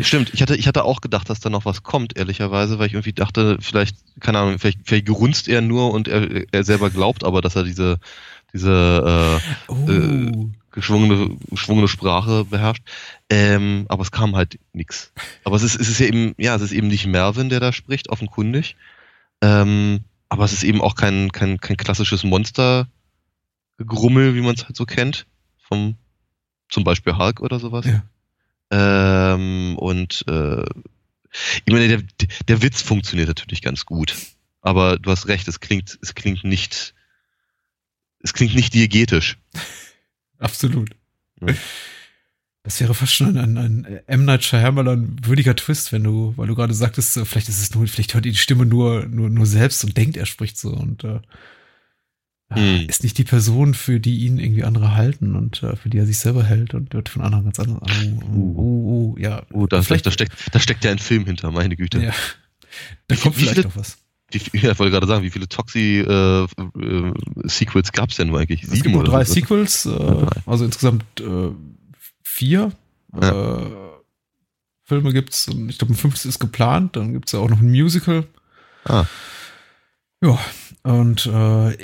Stimmt, ich hatte, ich hatte auch gedacht, dass da noch was kommt, ehrlicherweise, weil ich irgendwie dachte, vielleicht, keine Ahnung, vielleicht, vielleicht gerunzt er nur und er, er selber glaubt aber, dass er diese, diese äh, Oh. Äh, geschwungene, geschwungene Sprache beherrscht. Ähm, aber es kam halt nix. Aber es ist, es ist ja eben, ja, es ist eben nicht Mervin, der da spricht, offenkundig. Ähm, aber es ist eben auch kein, kein, kein klassisches Monster-Grummel, wie man es halt so kennt. Vom, zum Beispiel Hulk oder sowas. Ja. Ähm, und äh, ich meine, der, der Witz funktioniert natürlich ganz gut. Aber du hast recht, es klingt, es klingt nicht, es klingt nicht diegetisch. Absolut. Ja. Das wäre fast schon ein, ein, ein M. Night Shyamalan würdiger Twist, wenn du, weil du gerade sagtest, vielleicht ist es nur, vielleicht hört ihr die Stimme nur, nur, nur selbst und denkt, er spricht so und äh, Hm. ist nicht die Person, für die ihn irgendwie andere halten und äh, für die er sich selber hält und wird von anderen ganz anders. Oh, oh, oh, oh, ja. Oh, da, vielleicht, da, steckt, da steckt ja ein Film hinter, meine Güte. ja. Da kommt vielleicht viele- noch was. Ja, ich wollte gerade sagen, wie viele Toxi-Sequels gab es denn eigentlich? Es gibt oder drei so? Sequels, äh, also insgesamt äh, vier Ja. äh, Filme gibt's und ich glaube ein fünftes ist geplant, dann gibt's ja auch noch ein Musical. Ah. Ja, und äh,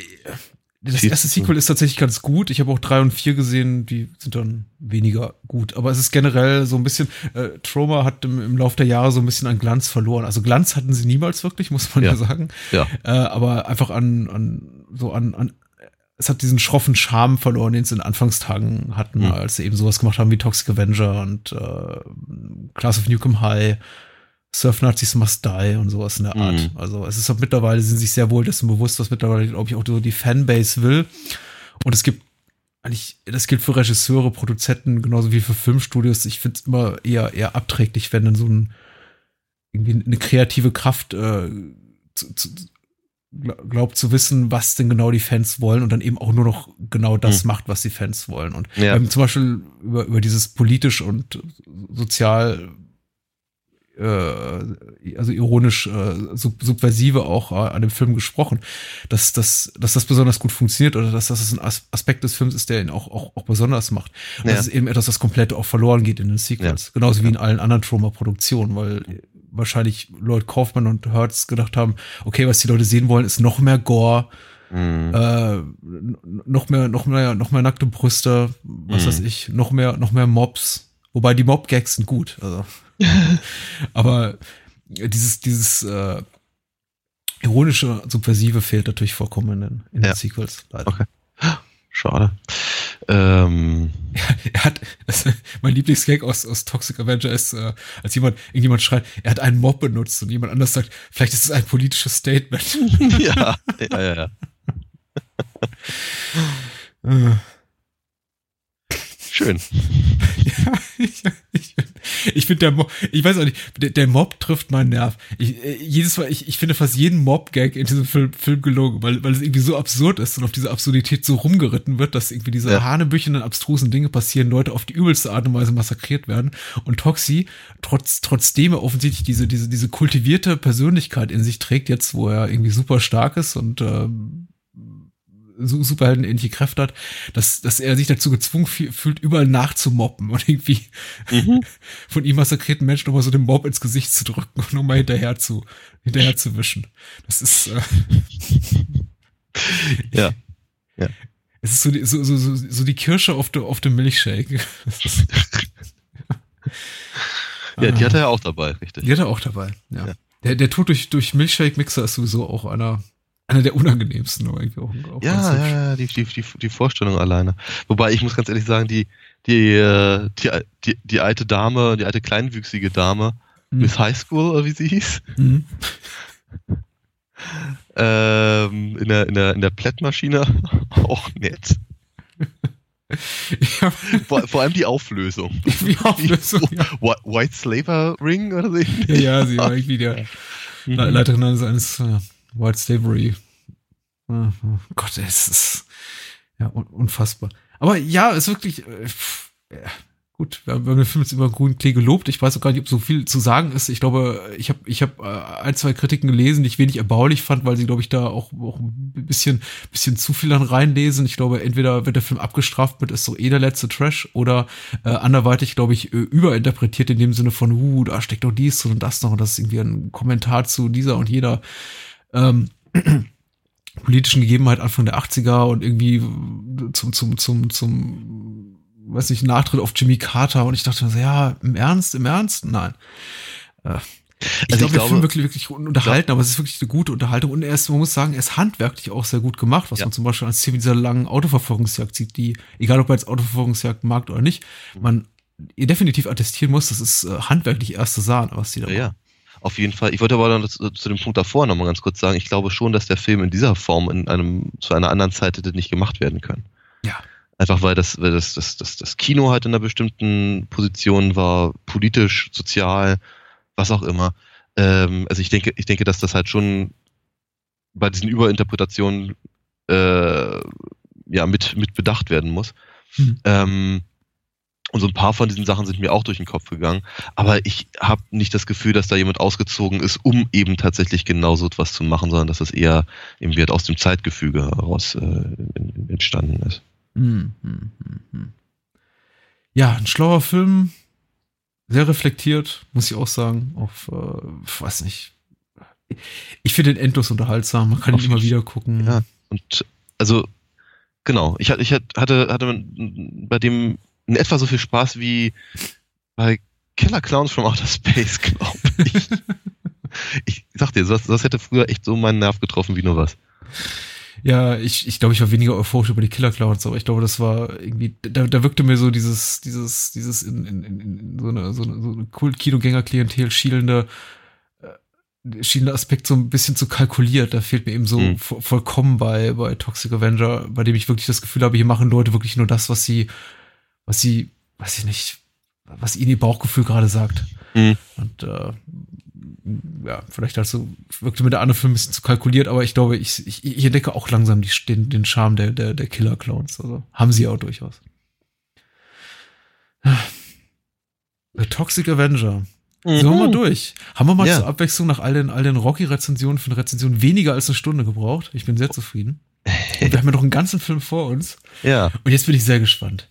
das erste Sequel ist tatsächlich ganz gut. Ich habe auch drei und vier gesehen, die sind dann weniger gut. Aber es ist generell so ein bisschen, äh, Trauma hat im, im Laufe der Jahre so ein bisschen an Glanz verloren. Also Glanz hatten sie niemals wirklich, muss man ja, Ja. sagen. Ja. Äh, aber einfach an, an so an, an es hat diesen schroffen Charme verloren, den sie in den Anfangstagen hatten, Mhm. als sie eben sowas gemacht haben wie Toxic Avenger und äh, Class of Newcomb High, Surf Nazis Must Die und sowas in der Art. Mhm. Also es ist halt mittlerweile, sind sich sehr wohl dessen bewusst, was mittlerweile, glaube ich, auch so die Fanbase will. Und es gibt eigentlich, das gilt für Regisseure, Produzenten, genauso wie für Filmstudios. Ich finde es immer eher, eher abträglich, wenn dann so ein irgendwie eine kreative Kraft äh, zu, zu, gl- glaubt zu wissen, was denn genau die Fans wollen und dann eben auch nur noch genau das Hm. macht, was die Fans wollen. Und Ja. ähm, zum Beispiel über, über dieses politisch und sozial äh, also ironisch äh, sub subversive auch äh, an dem Film gesprochen, dass, dass, dass das besonders gut funktioniert oder dass das ein As Aspekt des Films ist, der ihn auch, auch, auch besonders macht. Und Ja. Das ist eben etwas, das komplett auch verloren geht in den Sequels. Genauso wie in allen anderen Trauma-Produktionen, weil wahrscheinlich Lloyd Kaufman und Hertz gedacht haben, okay, was die Leute sehen wollen, ist noch mehr Gore, Mhm. äh, noch mehr, noch mehr, noch mehr nackte Brüste, was Mhm. weiß ich, noch mehr, noch mehr Mobs. Wobei die Mob-Gags sind gut. Also. Aber dieses, dieses äh, ironische, subversive fehlt natürlich vollkommen in, den- in Ja. den Sequels. Leider. Okay. Schade. Ähm, Er hat, das, mein Lieblingsgag aus, aus Toxic Avenger ist, äh, als jemand, irgendjemand schreit, er hat einen Mob benutzt und jemand anders sagt, vielleicht ist es ein politisches Statement. ja, ja, ja, ja. Äh. Schön. Ja, ich, finde der Mob, ich weiß auch nicht, der, der Mob trifft meinen Nerv. Ich, äh, jedes Mal, ich, ich finde fast jeden Mob-Gag in diesem Film, Film gelogen, weil, weil es irgendwie so absurd ist und auf diese Absurdität so rumgeritten wird, dass irgendwie diese Ja. hanebüchenden, abstrusen Dinge passieren, Leute auf die übelste Art und Weise massakriert werden und Toxi, trotz, trotzdem er offensichtlich diese, diese, diese kultivierte Persönlichkeit in sich trägt, jetzt wo er irgendwie super stark ist und ähm, so superheldenähnliche Kräfte hat, dass, dass er sich dazu gezwungen fü- fühlt, überall nachzumobben und irgendwie von ihm massakrierten Menschen nochmal so den Mob ins Gesicht zu drücken und nochmal hinterher zu, hinterher zu wischen. Das ist, äh, Ja. es ist so die, so, so, so, so die Kirsche auf dem auf dem Milchshake. Ja, die hat er ja auch dabei, richtig. Die hat er auch dabei, ja. Ja. Der, der Tod durch, durch Milchshake-Mixer ist sowieso auch einer, einer der unangenehmsten, aber irgendwie auch, auch Ja, ja, ja, die, die, die, die Vorstellung alleine. Wobei ich muss ganz ehrlich sagen, die, die, äh, die, die, die alte Dame, die alte kleinwüchsige Dame, Hm. Miss High School, wie sie hieß, Mhm. ähm, in der, in der, in der Plättmaschine, auch nett. Ja, Vor, vor allem die Auflösung. wie Auflösung, ja. Wh- White Slaver Ring oder so. Ja, ja, sie war irgendwie der Le Leiterin eines, eines White Slavery. Äh, Gott, es ist ja un unfassbar. Aber ja, es ist wirklich äh, gut. Wir haben, den Film jetzt über grünen Klee gelobt. Ich weiß auch gar nicht, ob so viel zu sagen ist. Ich glaube, ich habe ich hab, äh, ein, zwei Kritiken gelesen, die ich wenig erbaulich fand, weil sie, glaube ich, da auch, auch ein bisschen, bisschen zu viel dann reinlesen. Ich glaube, entweder wird der Film abgestraft mit, ist so eh der letzte Trash oder äh, anderweitig, glaube ich, äh, überinterpretiert in dem Sinne von, uh, da steckt doch dies und das noch und das ist irgendwie ein Kommentar zu dieser und jeder ähm, politischen Gegebenheit Anfang der 80er und irgendwie zum, zum, zum, zum, weiß nicht, Nachtritt auf Jimmy Carter und ich dachte mir so, ja, im Ernst, im Ernst? Nein. Äh, ich Also ich glaube, Film wirklich, wirklich unterhalten, aber es ist wirklich eine gute Unterhaltung und er ist, man muss sagen, er ist handwerklich auch sehr gut gemacht, was Ja. man zum Beispiel als Szene dieser langen Autoverfolgungsjagd sieht, die, egal ob man jetzt Autoverfolgungsjagd mag oder nicht, man definitiv attestieren muss, das ist äh, handwerklich erste Sahne, was die da Ja, ja. Auf jeden Fall. Ich wollte aber dann zu, zu dem Punkt davor nochmal ganz kurz sagen, ich glaube schon, dass der Film in dieser Form in einem, zu einer anderen Zeit hätte nicht gemacht werden können. Ja. Einfach weil das, weil das, das, das, das Kino halt in einer bestimmten Position war, politisch, sozial, was auch immer. Ähm, also ich denke, ich denke, dass das halt schon bei diesen Überinterpretationen äh, ja mit, mit bedacht werden muss. Hm. Ähm, und so ein paar von diesen Sachen sind mir auch durch den Kopf gegangen. Aber ich habe nicht das Gefühl, dass da jemand ausgezogen ist, um eben tatsächlich genauso etwas zu machen, sondern dass das eher eben halt aus dem Zeitgefüge heraus äh, entstanden ist. Hm, hm, hm. Ja, ein schlauer Film, sehr reflektiert, muss ich auch sagen. Auf, äh, weiß nicht. Ich finde den endlos unterhaltsam. Man kann Auf ihn immer wieder gucken. Ja, und also genau, ich, ich hatte, hatte bei dem in etwa so viel Spaß wie bei Killer Clowns from Outer Space, glaube ich. ich sag dir, das, das hätte früher echt so meinen Nerv getroffen wie nur was. Ja, ich, ich glaube, ich war weniger euphorisch über die Killer Clowns, aber ich glaube, das war irgendwie, da, da wirkte mir so dieses, dieses, dieses in, in, in, in so eine, so eine, so eine Kult-Kinogänger-Klientel schielende, äh, schielende Aspekt so ein bisschen zu kalkuliert. Da fehlt mir eben so Mhm. vo vollkommen bei, bei Toxic Avenger, bei dem ich wirklich das Gefühl habe, hier machen Leute wirklich nur das, was sie, was sie, weiß ich nicht, was ihnen ihr Bauchgefühl gerade sagt. Mhm. Und äh, ja, vielleicht halt so, wirkte mir der andere Film ein bisschen zu kalkuliert, aber ich glaube, ich, ich, ich entdecke auch langsam die, den, den Charme der, der, der Killer-Clowns. Also haben sie auch durchaus. The Toxic Avenger. Sind wir mal durch. Haben wir mal Ja. zur Abwechslung nach all den, all den Rocky-Rezensionen für eine Rezension weniger als eine Stunde gebraucht. Ich bin sehr zufrieden. Und wir haben ja noch einen ganzen Film vor uns. Ja, Und jetzt bin ich sehr gespannt.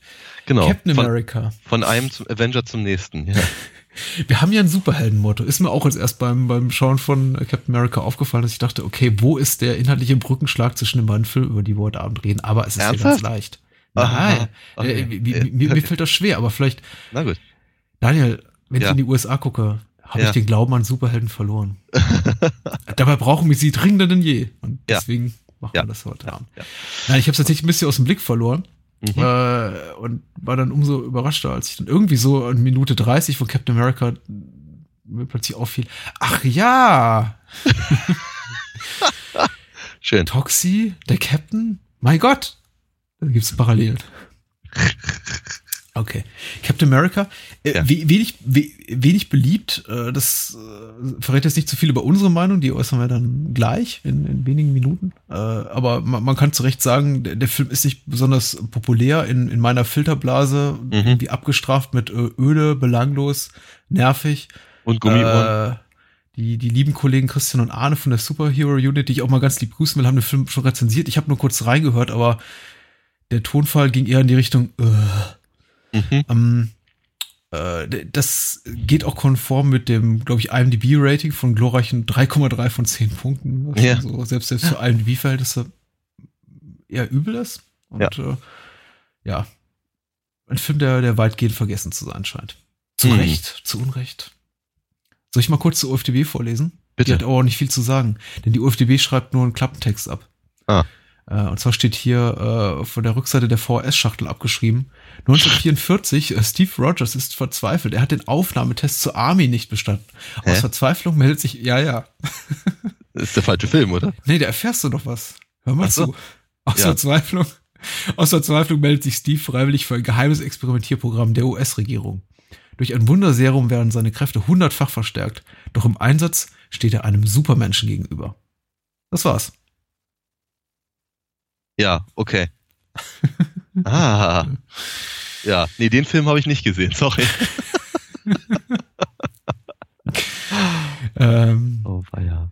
Genau. Captain von, America. von einem zum Avenger zum nächsten. Ja. Wir haben ja ein Superheldenmotto. Ist mir auch jetzt erst beim, beim Schauen von Captain America aufgefallen, dass ich dachte, okay, wo ist der inhaltliche Brückenschlag zwischen den beiden Filmen, über die wir heute Abend reden? Aber es ist ja ganz Ernsthaft? leicht. Aha. Nein, Okay. äh, mir, mir, mir fällt das schwer, aber vielleicht, Na gut. Daniel, wenn Ja. ich in die USA gucke, habe Ja. ich den Glauben an Superhelden verloren. Dabei brauchen wir sie dringender denn je. Und Ja. deswegen machen Ja. wir das heute Abend. Nein, ich habe es tatsächlich ein bisschen aus dem Blick verloren. Mhm. Äh, und war dann umso überraschter, als ich dann irgendwie so in Minute 30 von Captain America mir plötzlich auffiel. Ach ja, Schön. Toxie, der Captain? Mein Gott! Da gibt's Parallelen. Okay. Captain America, äh, Ja. we- wenig, we- wenig beliebt. Äh, das äh, verrät jetzt nicht zu viel über unsere Meinung, die äußern wir dann gleich in, in wenigen Minuten. Äh, aber man, man kann zu Recht sagen, der, der Film ist nicht besonders populär in, in meiner Filterblase, irgendwie abgestraft mit öde, belanglos, nervig. Und Gummiohren. Äh, die, die lieben Kollegen Christian und Arne von der Superhero Unit, die ich auch mal ganz lieb grüßen will, haben den Film schon rezensiert. Ich habe nur kurz reingehört, aber der Tonfall ging eher in die Richtung. Äh, Mhm. ähm, äh, das geht auch konform mit dem, glaube ich, IMDb-Rating von glorreichen 3,3 von 10 Punkten. Ja. so, selbst selbst für IMDb-Verhältnisse eher übel ist. Und ja, äh, ja. ein Film, der, der weitgehend vergessen zu sein scheint. Zu Mhm. Recht, zu Unrecht. Soll ich mal kurz zur UFDB vorlesen? Bitte. Die hat auch nicht viel zu sagen, denn die UFDB schreibt nur einen Klappentext ab. Ah. Äh, und zwar steht hier äh, von der Rückseite der VHS-Schachtel abgeschrieben. 1944, äh, Steve Rogers ist verzweifelt. Er hat den Aufnahmetest zur Army nicht bestanden. Aus Hä? Verzweiflung meldet sich, ja, ja. Das ist der falsche Film, oder? Nee, da erfährst du noch was. Hör mal so. zu. Aus Ja. Verzweiflung. Aus Verzweiflung meldet sich Steve freiwillig für ein geheimes Experimentierprogramm der US-Regierung. Durch ein Wunderserum werden seine Kräfte hundertfach verstärkt. Doch im Einsatz steht er einem Supermenschen gegenüber. Das war's. Ja, okay. ah. Ja, nee, den Film habe ich nicht gesehen, sorry. Ähm, Oh, ja.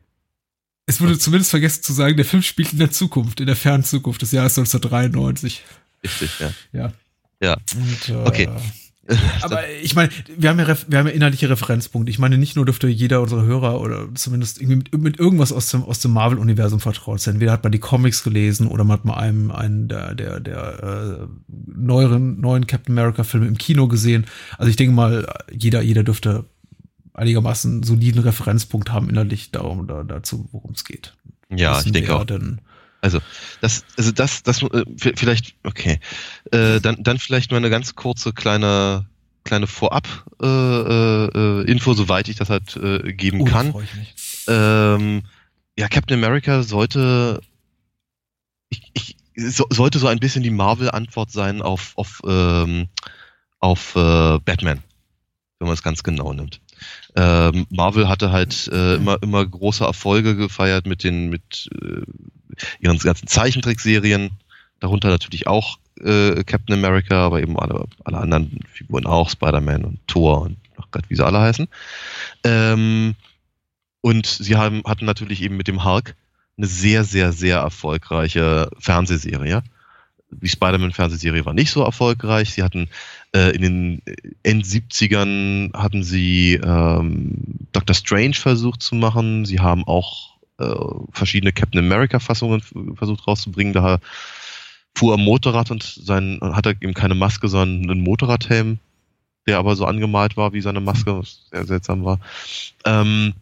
es wurde zumindest vergessen zu sagen, der Film spielt in der Zukunft, in der fernen Zukunft des Jahres 1993. Richtig, ja. Ja. Ja. Und, äh, Okay. Aber ich meine, wir haben ja, wir haben ja inhaltliche Referenzpunkte. Ich meine, nicht nur dürfte jeder unserer Hörer oder zumindest irgendwie mit, mit irgendwas aus dem, aus dem Marvel-Universum vertraut sein. Entweder hat man die Comics gelesen oder man hat mal einen, einen der, der, der äh, neueren, neuen Captain America-Filme im Kino gesehen. Also ich denke mal, jeder, jeder dürfte einigermaßen soliden Referenzpunkt haben inhaltlich darum, da, dazu, worum es geht. Ja, ich denke auch. Denn, Also, das, also das, das, äh, vielleicht, okay. Äh, dann, dann vielleicht mal eine ganz kurze kleine, kleine Vorab äh, äh, äh, soweit ich das halt äh, geben oh, kann. Ähm, ja, Captain America sollte, ich, ich, so, sollte so ein bisschen die Marvel-Antwort sein auf, auf, ähm, auf Batman, wenn man es ganz genau nimmt. Ähm, Marvel hatte halt äh, immer, immer große Erfolge gefeiert mit den, mit äh, ihren ganzen Zeichentrickserien, darunter natürlich auch äh, Captain America, aber eben alle, alle anderen Figuren auch, Spider-Man und Thor und ach Gott, wie sie alle heißen. Ähm, und sie haben, hatten natürlich eben mit dem Hulk eine sehr, sehr, sehr erfolgreiche Fernsehserie. Die Spider-Man-Fernsehserie war nicht so erfolgreich. Sie hatten äh, in den End-70ern hatten sie ähm, Doctor Strange versucht zu machen. Sie haben auch äh, verschiedene Captain America-Fassungen versucht rauszubringen. Da fuhr er am Motorrad und sein, hatte eben keine Maske, sondern einen Motorradhelm, der aber so angemalt war wie seine Maske, was sehr seltsam war. Ähm,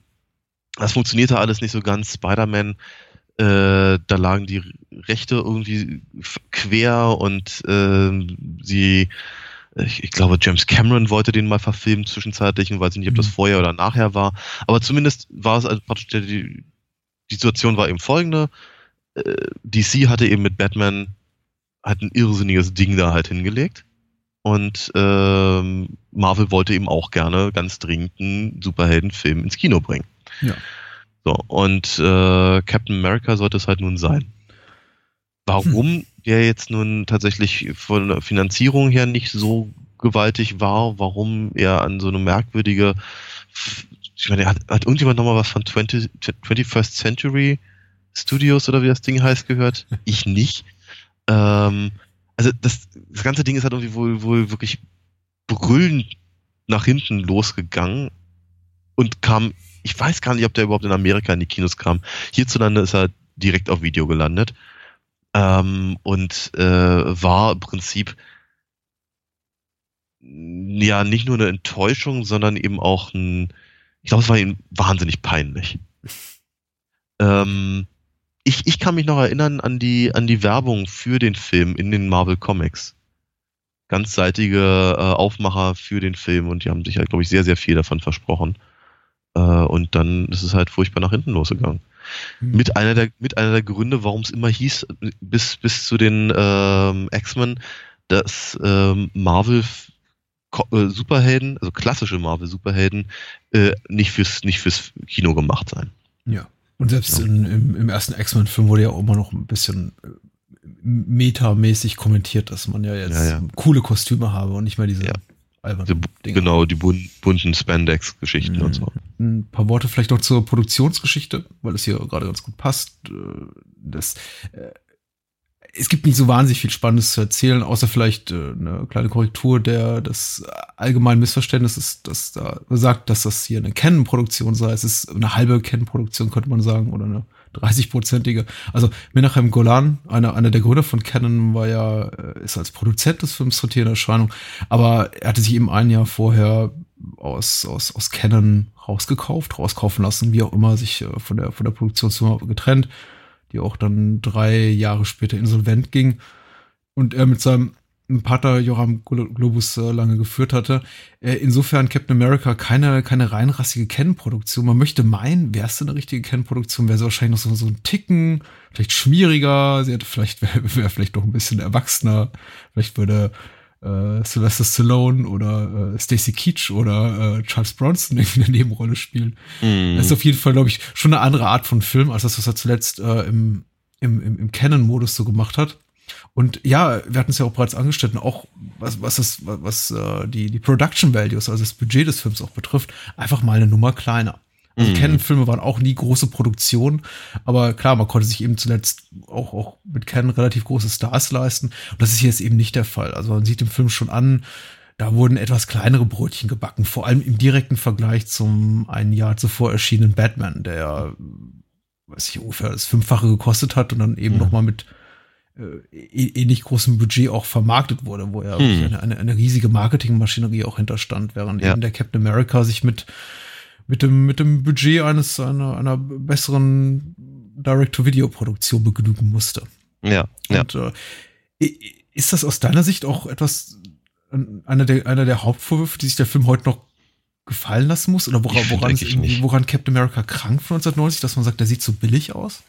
das funktionierte alles nicht so ganz. Spider-Man, äh, da lagen die Rechte irgendwie quer und ähm, sie, ich, ich glaube, James Cameron wollte den mal verfilmen zwischenzeitlich und weiß nicht, ob das Mhm. vorher oder nachher war. Aber zumindest war es also praktisch die, die Situation war eben folgende. Äh, DC hatte eben mit Batman halt ein irrsinniges Ding da halt hingelegt. Und ähm, Marvel wollte eben auch gerne ganz dringend einen Superheldenfilm ins Kino bringen. Ja. So, und äh, Captain America sollte es halt nun sein. Warum der jetzt nun tatsächlich von der Finanzierung her nicht so gewaltig war, warum er an so eine merkwürdige, ich meine, hat, hat irgendjemand nochmal was von 20, 21st Century Studios oder wie das Ding heißt gehört? Ich nicht. Ähm, also das, das ganze Ding ist halt irgendwie wohl, wohl wirklich brüllend nach hinten losgegangen und kam, ich weiß gar nicht, ob der überhaupt in Amerika in die Kinos kam. Hierzulande ist er direkt auf Video gelandet ähm, und äh, war im Prinzip ja nicht nur eine Enttäuschung, sondern eben auch ein Ich glaube, es war ihm wahnsinnig peinlich. Ähm, ich, ich kann mich noch erinnern an die, an die Werbung für den Film in den Marvel Comics. Ganzseitige äh, Aufmacher für den Film und die haben sich halt, glaube ich, sehr, sehr viel davon versprochen. Äh, und dann ist es halt furchtbar nach hinten losgegangen. Hm. Mit einer der, mit einer der Gründe, warum es immer hieß, bis, bis zu den ähm, X-Men, dass ähm, Marvel Superhelden, also klassische Marvel Superhelden, äh, nicht fürs, nicht fürs Kino gemacht seien. Ja. Und selbst Ja. in, im, im ersten X-Men-Film wurde ja auch immer noch ein bisschen äh, metamäßig kommentiert, dass man ja jetzt Ja, ja. coole Kostüme habe und nicht mehr diese Ja. albernen bu- Dinge. genau, die bun bunten Spandex-Geschichten Mhm. und so. Ein paar Worte vielleicht noch zur Produktionsgeschichte, weil es hier gerade ganz gut passt. Äh, Das, äh, es gibt nicht so wahnsinnig viel Spannendes zu erzählen, außer vielleicht äh, eine kleine Korrektur der des allgemeinen Missverständnisses, das da sagt, dass das hier eine Canon-Produktion sei. Es ist eine halbe Canon-Produktion, könnte man sagen, oder eine 30-prozentige. Also Menachem Golan, einer, einer der Gründer von Canon, war ja, äh, ist als Produzent des Films zur in Erscheinung, aber er hatte sich eben ein Jahr vorher aus, aus, aus Canon rausgekauft, rauskaufen lassen, wie auch immer, sich äh, von der, von der Produktionsfirma getrennt, die auch dann drei Jahre später insolvent ging und er mit seinem Partner Joram Glo- Globus äh, lange geführt hatte. Äh, insofern Captain America keine, keine reinrassige Ken-Produktion. Man möchte meinen, wäre es eine richtige Ken-Produktion, wäre sie wahrscheinlich noch so, so ein Ticken, vielleicht schmieriger, sie hätte vielleicht, wäre wär vielleicht noch ein bisschen erwachsener, vielleicht würde äh, Sylvester Stallone oder äh, Stacy Keach oder äh, Charles Bronson irgendwie eine Nebenrolle spielen. Mhm. Das ist auf jeden Fall, glaube ich, schon eine andere Art von Film, als das, was er zuletzt äh, im, im, im, im Canon-Modus so gemacht hat. Und ja, wir hatten es ja auch bereits angestellt, auch was, was, das, was äh, die, die Production Values, also das Budget des Films auch betrifft, einfach mal eine Nummer kleiner. Also Mhm. Canon-Filme waren auch nie große Produktionen, aber klar, man konnte sich eben zuletzt auch, auch mit Canon relativ große Stars leisten. Und das ist hier jetzt eben nicht der Fall. Also man sieht im Film schon an, da wurden etwas kleinere Brötchen gebacken, vor allem im direkten Vergleich zum ein Jahr zuvor erschienenen Batman, der weiß ich, ungefähr das Fünffache gekostet hat und dann eben Mhm. noch mal mit äh, eh- ähnlich großem Budget auch vermarktet wurde, wo ja Mhm. eine, eine, eine riesige Marketingmaschinerie auch hinterstand, während Ja. eben der Captain America sich mit mit dem mit dem Budget eines einer, einer besseren Direct-to-Video-Produktion begnügen musste. Ja, ja. Und äh, i- ist das aus deiner Sicht auch etwas, äh, einer der, einer der Hauptvorwürfe, die sich der Film heute noch gefallen lassen muss? Oder Ich woran, woran, nicht. woran Captain America krank von 1990, dass man sagt, der sieht so billig aus?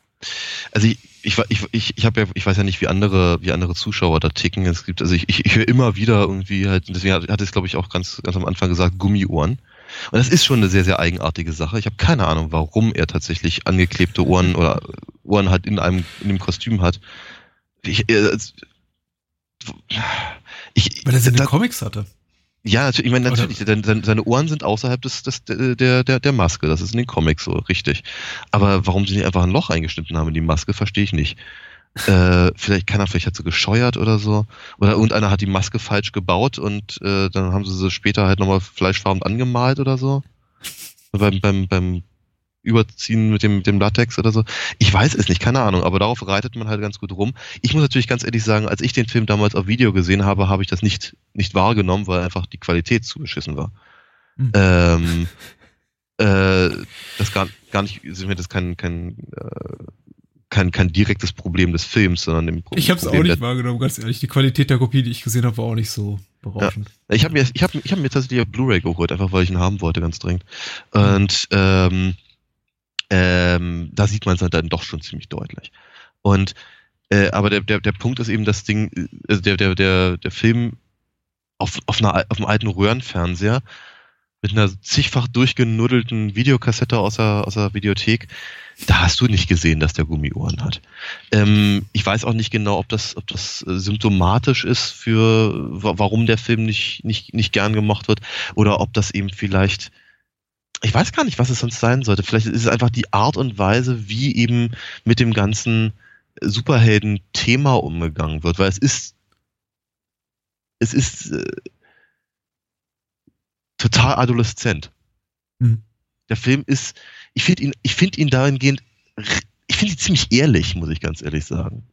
Also ich, ich, ich, ich, ich habe ja, ich weiß ja nicht, wie andere, wie andere Zuschauer da ticken. Es gibt, also ich, ich, ich höre immer wieder irgendwie halt, deswegen hat, hat es, glaube ich, auch ganz, ganz am Anfang gesagt, Gummiohren. Und das ist schon eine sehr, sehr eigenartige Sache. Ich habe keine Ahnung, warum er tatsächlich angeklebte Ohren oder Ohren halt in einem, in dem Kostüm hat. Ich, äh, ich, Weil er sie in den Comics hatte. ja, natürlich, ich meine, Oder- natürlich, denn, seine Ohren sind außerhalb des, des, der, der, der Maske. Das ist in den Comics so, richtig. Aber warum sie nicht einfach ein Loch eingeschnitten haben in die Maske, verstehe ich nicht. Äh, vielleicht keiner, vielleicht hat sie gescheuert oder so. Oder irgendeiner hat die Maske falsch gebaut und äh, dann haben sie sie später halt nochmal fleischfarben angemalt oder so. beim, beim, beim Überziehen mit dem, mit dem Latex oder so. Ich weiß es nicht, keine Ahnung, aber darauf reitet man halt ganz gut rum. Ich muss natürlich ganz ehrlich sagen, als ich den Film damals auf Video gesehen habe, habe ich das nicht, nicht wahrgenommen, weil einfach die Qualität zu beschissen war. Hm. Ähm, äh, das gar, gar nicht, ist mir das kein, kein, äh, kein, kein direktes Problem des Films, sondern im Ich habe es auch Problem nicht wahrgenommen, ganz ehrlich. Die Qualität der Kopie, die ich gesehen habe, war auch nicht so berauschend. Ich habe mir, ich hab, ich hab mir tatsächlich auf Blu-ray geholt, einfach weil ich ihn haben wollte, ganz dringend. Und ähm, ähm, da sieht man es dann doch schon ziemlich deutlich. Und äh, aber der, der, der Punkt ist eben, das Ding, äh, also der, der, der, der Film auf, auf, einer, auf einem alten Röhrenfernseher mit einer zigfach durchgenuddelten Videokassette aus der, aus der Videothek, da hast du nicht gesehen, dass der Gummiohren hat. Ähm, ich weiß auch nicht genau, ob das, ob das äh, symptomatisch ist für wa- warum der Film nicht, nicht, nicht gern gemacht wird oder ob das eben vielleicht ich weiß gar nicht, was es sonst sein sollte. Vielleicht ist es einfach die Art und Weise, wie eben mit dem ganzen Superhelden-Thema umgegangen wird, weil es ist es ist äh, total adoleszent. Mhm. Der Film ist, ich finde ihn, ich finde ihn dahingehend, ich finde ihn ziemlich ehrlich, muss ich ganz ehrlich sagen.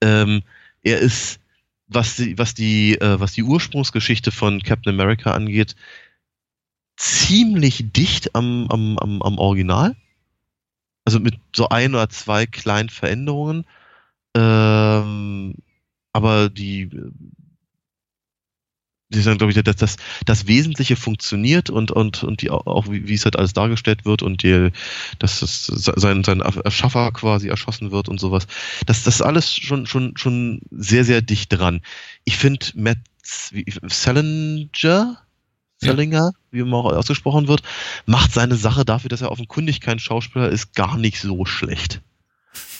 Ähm, er ist, was die, was die, äh, was die Ursprungsgeschichte von Captain America angeht, ziemlich dicht am, am, am, am Original. Also mit so ein oder zwei kleinen Veränderungen. Ähm, aber die, die sagen, glaube ich, dass das, das Wesentliche funktioniert und, und, und die auch, wie, wie es halt alles dargestellt wird und die, dass das sein, sein Erschaffer quasi erschossen wird und sowas. Das, das ist alles schon, schon, schon sehr, sehr dicht dran. Ich finde Matt Salinger, Salinger, ja. wie immer auch ausgesprochen wird, macht seine Sache dafür, dass er offenkundig kein Schauspieler ist, gar nicht so schlecht.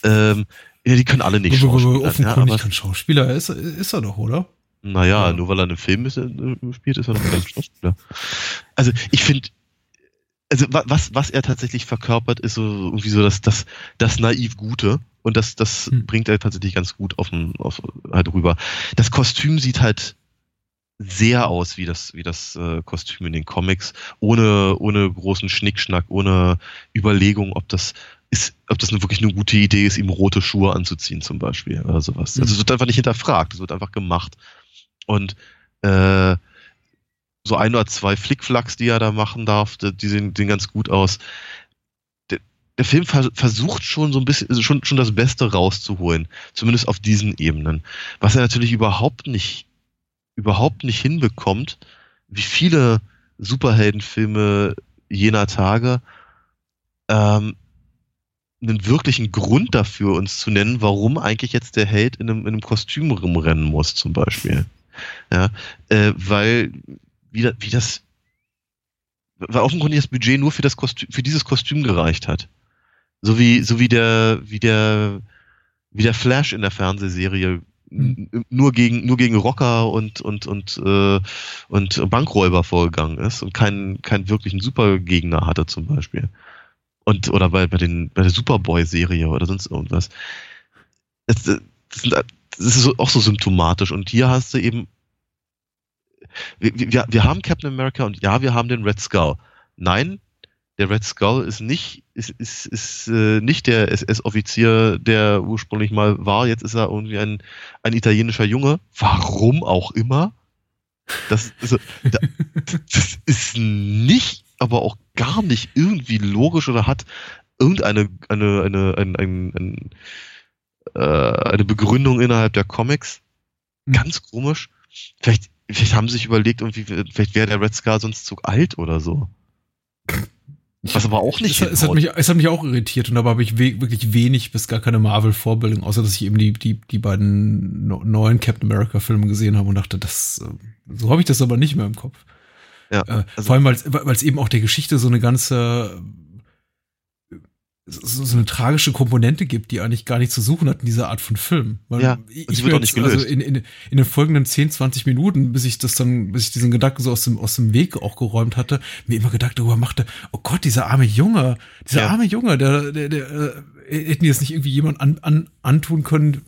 Ähm, ja, die können alle nicht Schauspieler. Offenkundig ja, kein Schauspieler ist, ist er doch, oder? Naja, ja. nur weil er einen Film ist, äh, spielt, ist er noch kein Schauspieler. Also ich finde, also was, was er tatsächlich verkörpert, ist so irgendwie so das, das, das naiv Gute. Und das, das hm. bringt er tatsächlich ganz gut auf, auf, halt rüber. Das Kostüm sieht halt sehr aus wie das, wie das äh, Kostüm in den Comics, ohne, ohne großen Schnickschnack, ohne Überlegung, ob das ist, ob das eine, wirklich eine gute Idee ist, ihm rote Schuhe anzuziehen zum Beispiel oder sowas. Also es wird einfach nicht hinterfragt, es wird einfach gemacht. Und äh, so ein oder zwei Flickflacks, die er da machen darf, die sehen, sehen ganz gut aus. Der, der Film vers versucht schon so ein bisschen, also schon, schon das Beste rauszuholen, zumindest auf diesen Ebenen. Was er natürlich überhaupt nicht, überhaupt nicht hinbekommt, wie viele Superheldenfilme jener Tage, ähm, einen wirklichen Grund dafür uns zu nennen, warum eigentlich jetzt der Held in einem, in einem Kostüm rumrennen muss, zum Beispiel. Ja, äh, weil wie, wie das, weil offenkundig das Budget nur für das Kostüm, für dieses Kostüm gereicht hat. So wie, so wie der, wie der, wie der Flash in der Fernsehserie mhm. nur gegen, nur gegen Rocker und, und, und, äh, und Bankräuber vorgegangen ist und keinen, keinen wirklichen Supergegner hatte zum Beispiel. Und, oder bei, bei, den, bei der Superboy-Serie oder sonst irgendwas. Das, das, sind, das ist auch so symptomatisch. Und hier hast du eben, wir, wir, wir haben Captain America und ja, wir haben den Red Skull. Nein, der Red Skull ist nicht, ist, ist, ist äh, nicht der SS-Offizier, der ursprünglich mal war. Jetzt ist er irgendwie ein, ein italienischer Junge. Warum auch immer. Das, also, das ist nicht, aber auch gar nicht irgendwie logisch oder hat irgendeine eine, eine, ein, ein, ein, äh, eine Begründung innerhalb der Comics. Hm. Ganz komisch. Vielleicht, vielleicht haben sie sich überlegt, irgendwie, vielleicht wäre der Red Scar sonst zu alt oder so. Was aber auch nicht. Es, es, hat mich, es hat mich auch irritiert und dabei habe ich we wirklich wenig bis gar keine Marvel-Vorbildung, außer dass ich eben die, die, die beiden no neuen Captain America-Filme gesehen habe und dachte, das, äh, so habe ich das aber nicht mehr im Kopf. Ja, äh, also vor allem, weil es eben auch der Geschichte so eine ganze so, eine tragische Komponente gibt, die eigentlich gar nicht zu suchen hat in dieser Art von Film. Weil ja, ich, wird auch nicht gelöst. Also in, in, in den folgenden 10, 20 Minuten, bis ich das dann, bis ich diesen Gedanken so aus dem, aus dem Weg auch geräumt hatte, mir immer gedacht darüber machte, oh Gott, dieser arme Junge, dieser ja. arme Junge, der, der, der, äh, hätten die jetzt nicht irgendwie jemand an, an, antun können,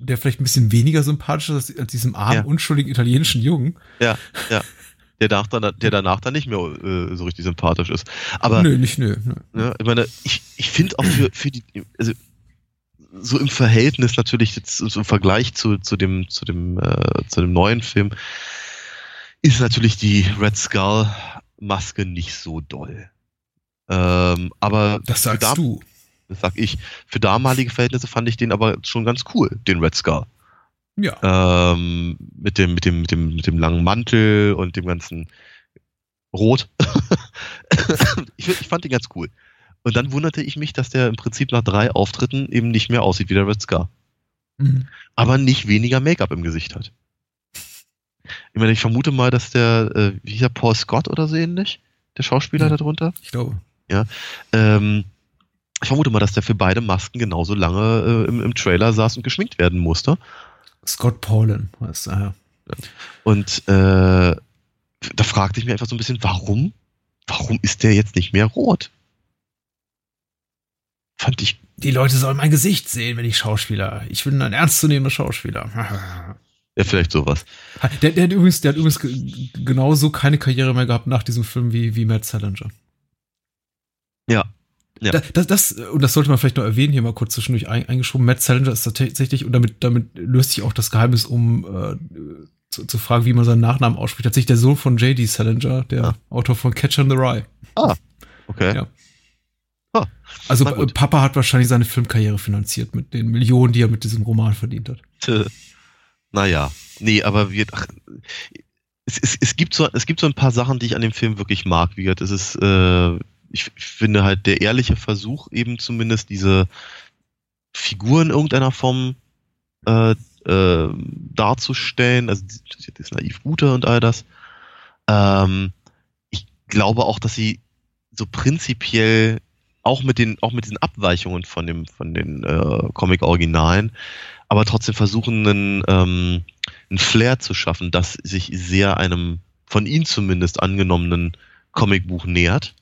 der vielleicht ein bisschen weniger sympathisch ist als diesem armen, ja. unschuldigen italienischen Jungen. Ja, ja der, danach dann, der danach dann nicht mehr äh, so richtig sympathisch ist. Aber, nö, nicht nö. nö. Ja, ich meine, ich, ich finde auch für, für die, also so im Verhältnis natürlich jetzt so im Vergleich zu, zu dem, zu dem, äh, zu dem neuen Film ist natürlich die Red Skull Maske nicht so doll. Ähm, aber das sagst du. Das sag ich. Für damalige Verhältnisse fand ich den aber schon ganz cool, den Red Skull. Ja. Ähm, mit dem, mit dem, mit dem, mit dem langen Mantel und dem ganzen Rot. ich, ich fand den ganz cool. Und dann wunderte ich mich, dass der im Prinzip nach drei Auftritten eben nicht mehr aussieht wie der Red Scar. Mhm. Aber nicht weniger Make-up im Gesicht hat. Ich meine, ich vermute mal, dass der, äh, wie hieß der, Paul Scott oder so ähnlich? Der Schauspieler ja, darunter? Ich glaube. Ja. Ähm, ich vermute mal, dass der für beide Masken genauso lange äh, im, im Trailer saß und geschminkt werden musste. Scott Paulin heißt er, ja. Und äh, da fragte ich mich einfach so ein bisschen, warum? Warum ist der jetzt nicht mehr rot? Fand ich. Die Leute sollen mein Gesicht sehen, wenn ich Schauspieler. Ich bin ein ernstzunehmender Schauspieler. ja, vielleicht sowas. Der, der, hat übrigens, der hat übrigens genauso keine Karriere mehr gehabt nach diesem Film wie, wie Matt Salinger. Ja, ja. Das, das, und das sollte man vielleicht noch erwähnen, hier mal kurz zwischendurch eingeschoben. Matt Salinger ist tatsächlich, und damit, damit löst sich auch das Geheimnis um äh, zu, zu fragen, wie man seinen Nachnamen ausspricht. Tatsächlich der Sohn von J.D. Salinger, der Ah. Autor von Catcher in the Rye. Ah, okay. Ja. Ah, Also äh, Papa hat wahrscheinlich seine Filmkarriere finanziert mit den Millionen, die er mit diesem Roman verdient hat. Naja, nee, aber wir, ach, es, es, es, gibt so, es gibt so ein paar Sachen, die ich an dem Film wirklich mag. Wie gesagt, es ist, äh, ich, finde halt der ehrliche Versuch, eben zumindest diese Figuren in irgendeiner Form äh, äh, darzustellen, also das, naiv Gute und all das. Ähm, ich glaube auch, dass sie so prinzipiell auch mit den, auch mit diesen Abweichungen von dem, von den äh, Comic-Originalen, aber trotzdem versuchen, einen, ähm, einen Flair zu schaffen, das sich sehr einem von ihnen zumindest angenommenen Comicbuch nähert.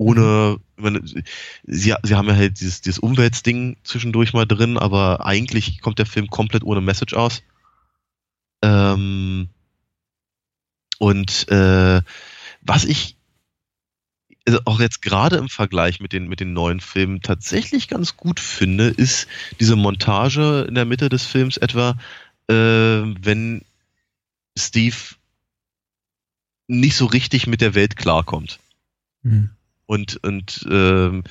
Ohne, ich meine, sie, sie haben ja halt dieses, dieses Umweltsding zwischendurch mal drin, aber eigentlich kommt der Film komplett ohne Message aus. Ähm, und äh, was ich also auch jetzt gerade im Vergleich mit den, mit den neuen Filmen tatsächlich ganz gut finde, ist diese Montage in der Mitte des Films etwa, äh, wenn Steve nicht so richtig mit der Welt klarkommt. Hm. Und, und ähm,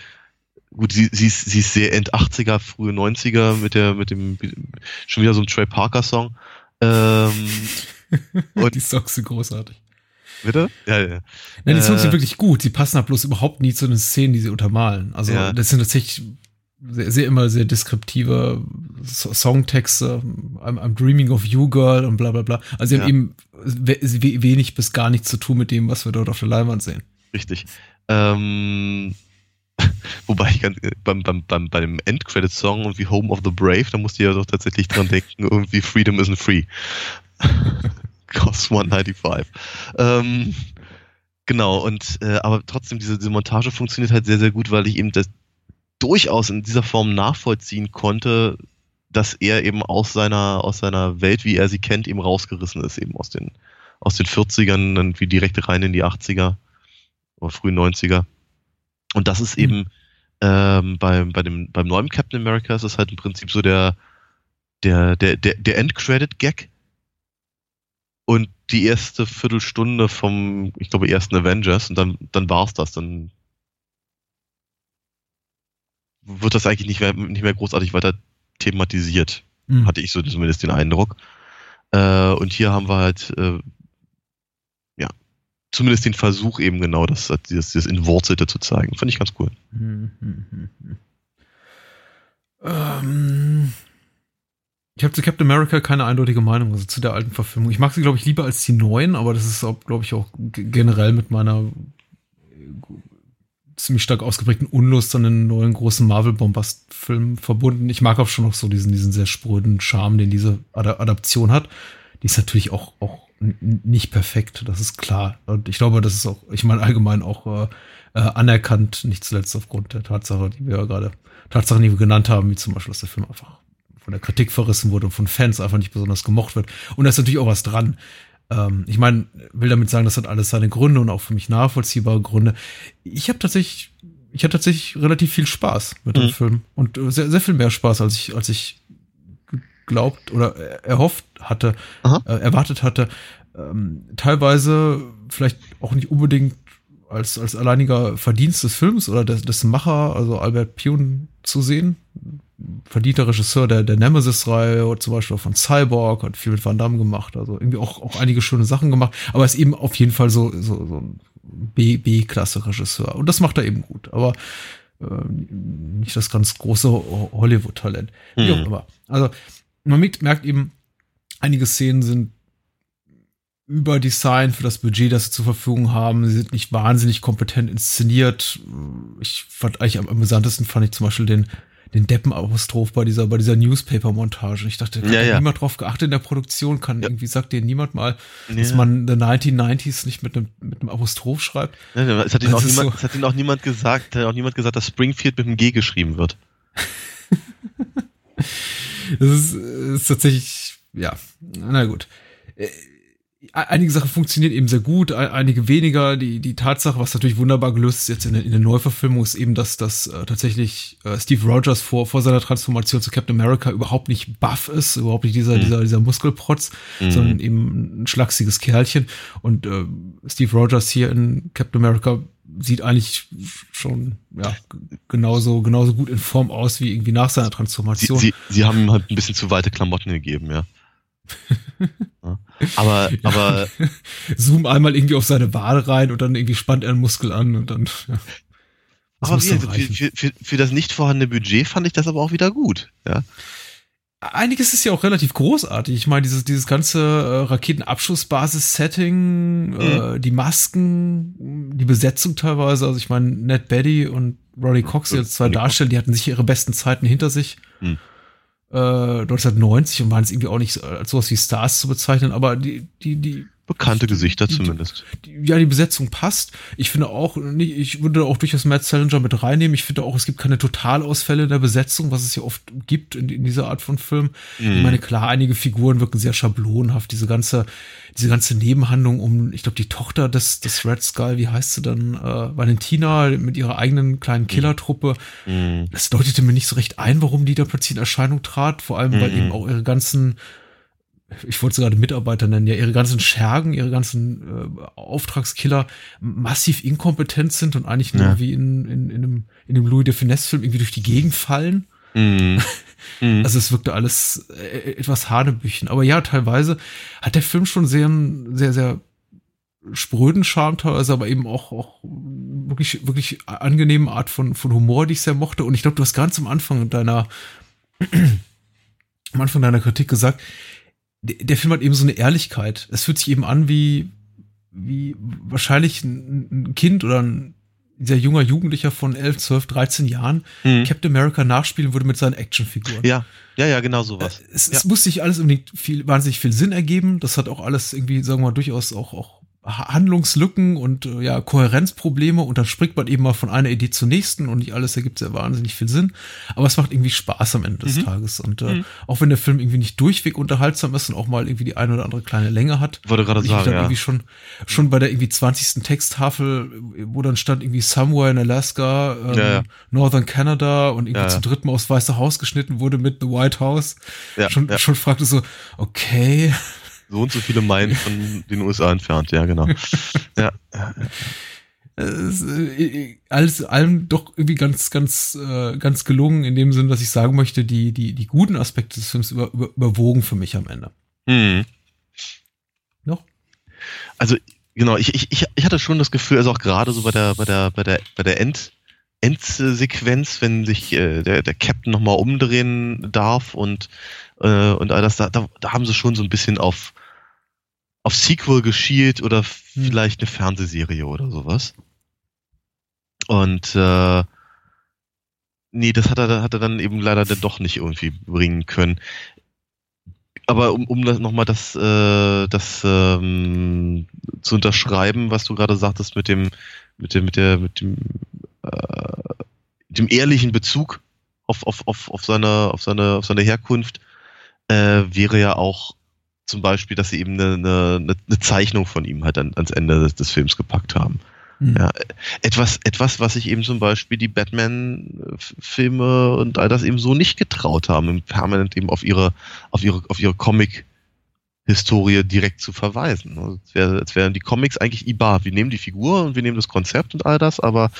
gut, sie, sie, ist, sie ist sehr End 80er, frühe 90er mit der, mit dem, schon wieder so ein Trey Parker Song. Ähm, Und- die Songs sind großartig. bitte? Ja, ja. Nein, die Songs Äh, sind wirklich gut. Sie passen halt bloß überhaupt nie zu den Szenen, die sie untermalen. Also Ja. das sind tatsächlich sehr, sehr immer sehr deskriptive So- Songtexte. I'm, I'm dreaming of you, girl und bla bla bla. Also sie Ja. haben eben we we wenig bis gar nichts zu tun mit dem, was wir dort auf der Leinwand sehen. Richtig. Ähm, wobei ich ganz, beim, beim, beim, beim Endcredit-Song und wie Home of the Brave, da musste ich ja doch tatsächlich dran denken, irgendwie Freedom isn't free. Cost 195. Ähm, genau, und äh, aber trotzdem, diese, diese Montage funktioniert halt sehr, sehr gut, weil ich eben das durchaus in dieser Form nachvollziehen konnte, dass er eben aus seiner, aus seiner Welt, wie er sie kennt, eben rausgerissen ist, eben aus den, aus den 40ern, dann wie direkt rein in die 80er oder frühen 90er. Und das ist Mhm. eben ähm, beim, bei dem, beim neuen Captain America ist es halt im Prinzip so der, der, der, der, der Endcredit-Gag und die erste Viertelstunde vom, ich glaube, ersten Avengers und dann, dann war's das. Dann wird das eigentlich nicht mehr, nicht mehr großartig weiter thematisiert Hm. hatte ich so zumindest den Eindruck. Äh, und hier haben wir halt, äh, zumindest den Versuch eben genau, das, dieses, dieses Entwurzelte zu zeigen. Fand ich ganz cool. Hm, hm, hm, hm. Ähm, ich habe zu Captain America keine eindeutige Meinung, also zu der alten Verfilmung. Ich mag sie, glaube ich, lieber als die neuen, aber das ist, glaube ich, auch generell mit meiner ziemlich stark ausgeprägten Unlust an den neuen großen Marvel-Bombast-Film verbunden. Ich mag auch schon noch so diesen, diesen sehr spröden Charme, den diese Ada Adaption hat. Die ist natürlich auch, auch nicht perfekt, das ist klar. Und ich glaube, das ist auch, ich meine, allgemein auch äh, äh, anerkannt, nicht zuletzt aufgrund der Tatsache, die wir ja gerade, Tatsachen, die wir genannt haben, wie zum Beispiel, dass der Film einfach von der Kritik verrissen wurde und von Fans einfach nicht besonders gemocht wird. Und da ist natürlich auch was dran. Ähm, ich meine, will damit sagen, das hat alles seine Gründe und auch für mich nachvollziehbare Gründe. Ich habe tatsächlich, ich hatte tatsächlich relativ viel Spaß mit dem Mhm. Film und äh, sehr, sehr viel mehr Spaß, als ich, als ich geglaubt oder er- erhofft hatte, äh, erwartet hatte. Ähm, teilweise vielleicht auch nicht unbedingt als, als alleiniger Verdienst des Films oder des, des Macher, also Albert Pune, zu sehen. Verdienter Regisseur der, der Nemesis-Reihe oder zum Beispiel auch von Cyborg, hat viel mit Van Damme gemacht, also irgendwie auch, auch einige schöne Sachen gemacht, aber ist eben auf jeden Fall so, so, so ein B-Klasse-Regisseur. Und das macht er eben gut, aber äh, nicht das ganz große Ho- Hollywood-Talent. Wie auch Hm. immer. Also man merkt, eben, einige Szenen sind überdesignt für das Budget, das sie zur Verfügung haben. Sie sind nicht wahnsinnig kompetent inszeniert. Ich fand eigentlich am amüsantesten fand ich zum Beispiel den den Deppen-Apostroph bei dieser, bei dieser Newspaper-Montage. Ich dachte, da hat Ja, ja. niemand drauf geachtet in der Produktion, kann irgendwie, sagt dir niemand mal, dass Ja. man The 1990s nicht mit einem, mit einem Apostroph schreibt. Ja, Es hat, ihnen auch niemand, so- es hat ihnen auch niemand gesagt, hat auch niemand gesagt, dass Springfield mit einem G geschrieben wird. Das ist, ist tatsächlich, ja, na gut. Äh, einige Sachen funktionieren eben sehr gut, einige weniger. Die, die Tatsache, was natürlich wunderbar gelöst ist jetzt in der, in der Neuverfilmung, ist eben, dass, dass äh, tatsächlich äh, Steve Rogers vor, vor seiner Transformation zu Captain America überhaupt nicht buff ist, überhaupt nicht dieser, mhm. dieser, dieser Muskelprotz, mhm. sondern eben ein schlachsiges Kerlchen. Und äh, Steve Rogers hier in Captain America sieht eigentlich schon ja genauso genauso gut in Form aus wie irgendwie nach seiner Transformation. Sie, sie, sie haben ihm halt ein bisschen zu weite Klamotten gegeben, ja. Aber, aber. Zoom einmal irgendwie auf seine Wade rein und dann irgendwie spannt er einen Muskel an und dann. Ja. Das aber wie, für, für, für das nicht vorhandene Budget fand ich das aber auch wieder gut, ja. Einiges ist ja auch relativ großartig. Ich meine, dieses, dieses ganze äh, Raketenabschussbasis-Setting, mhm. äh, die Masken, die Besetzung teilweise. Also ich meine, Ned Betty und Roddy Cox, die jetzt zwei darstellen, die hatten sicher ihre besten Zeiten hinter sich. Mhm äh, 1990 und waren es irgendwie auch nicht als sowas wie Stars zu bezeichnen, aber die, die, die Bekannte Gesichter die, zumindest. Die, ja, die Besetzung passt. Ich finde auch, ich würde auch durchaus Matt Salinger mit reinnehmen. Ich finde auch, es gibt keine Totalausfälle in der Besetzung, was es ja oft gibt in, in dieser Art von Film. Mhm. Ich meine, klar, einige Figuren wirken sehr schablonhaft. Diese ganze, diese ganze Nebenhandlung um, ich glaube, die Tochter des, des Red Skull, wie heißt sie dann, äh, Valentina mit ihrer eigenen kleinen mhm. Killertruppe. Mhm. Das deutete mir nicht so recht ein, warum die da plötzlich in Erscheinung trat. Vor allem, weil mhm. eben auch ihre ganzen ich wollte sie gerade Mitarbeiter nennen, ja, ihre ganzen Schergen, ihre ganzen äh, Auftragskiller massiv inkompetent sind und eigentlich nur ja. wie in, in, in, einem, in einem Louis de Finesse-Film irgendwie durch die Gegend fallen. Mhm. mhm. Also es wirkte alles äh, etwas Hanebüchen. Aber ja, teilweise hat der Film schon sehr, sehr, sehr spröden Charme teilweise, aber eben auch, auch wirklich, wirklich angenehme Art von, von Humor, die ich sehr mochte. Und ich glaube, du hast ganz am Anfang deiner, am Anfang deiner Kritik gesagt, der Film hat eben so eine Ehrlichkeit. Es fühlt sich eben an wie, wie wahrscheinlich ein Kind oder ein sehr junger Jugendlicher von 11, 12, 13 Jahren mhm. Captain America nachspielen würde mit seinen Actionfiguren. Ja, ja, ja, genau sowas. Es, ja. es muss sich alles unbedingt viel, wahnsinnig viel Sinn ergeben. Das hat auch alles irgendwie, sagen wir mal, durchaus auch, auch Handlungslücken und äh, ja, Kohärenzprobleme und dann springt man eben mal von einer Idee zur nächsten und nicht alles ergibt sehr wahnsinnig viel Sinn. Aber es macht irgendwie Spaß am Ende des mhm. Tages. Und äh, mhm. auch wenn der Film irgendwie nicht durchweg unterhaltsam ist und auch mal irgendwie die eine oder andere kleine Länge hat, wollte gerade sagen, dann ja. irgendwie schon, schon bei der irgendwie 20. Texttafel, wo dann stand irgendwie Somewhere in Alaska, ähm, ja, ja. Northern Canada und irgendwie zum dritten Mal aufs Weiße Haus geschnitten wurde mit The White House. schon, schon fragte so, okay so und so viele Meilen von den USA entfernt, ja, genau. ja. Äh, alles allem doch irgendwie ganz, ganz, äh, ganz gelungen in dem Sinn, dass ich sagen möchte, die, die, die guten Aspekte des Films über, über, überwogen für mich am Ende. Hm. Noch? Also, genau, ich, ich, ich hatte schon das Gefühl, also auch gerade so bei der, bei der, bei der, bei der End, Endsequenz, wenn sich äh, der, der Captain nochmal umdrehen darf und, äh, und all das, da, da, da haben sie schon so ein bisschen auf, auf Sequel geschielt oder hm. vielleicht eine Fernsehserie oder sowas. Und äh, nee, das hat er, hat er dann eben leider dann doch nicht irgendwie bringen können. Aber um, um das nochmal das, äh, das ähm, zu unterschreiben, was du gerade sagtest mit dem, mit dem, mit der, mit dem, äh, dem ehrlichen Bezug auf, auf, auf, auf seine, auf seine, auf seine Herkunft, äh, wäre ja auch zum Beispiel, dass sie eben eine, eine, eine Zeichnung von ihm halt an, ans Ende des, des Films gepackt haben. Mhm. Ja, etwas, etwas, was sich eben zum Beispiel die Batman-Filme und all das eben so nicht getraut haben, permanent eben auf ihre, auf ihre, auf ihre Comic-Historie direkt zu verweisen. Also, als, wär, als wären die Comics eigentlich IBA. Wir nehmen die Figur und wir nehmen das Konzept und all das, aber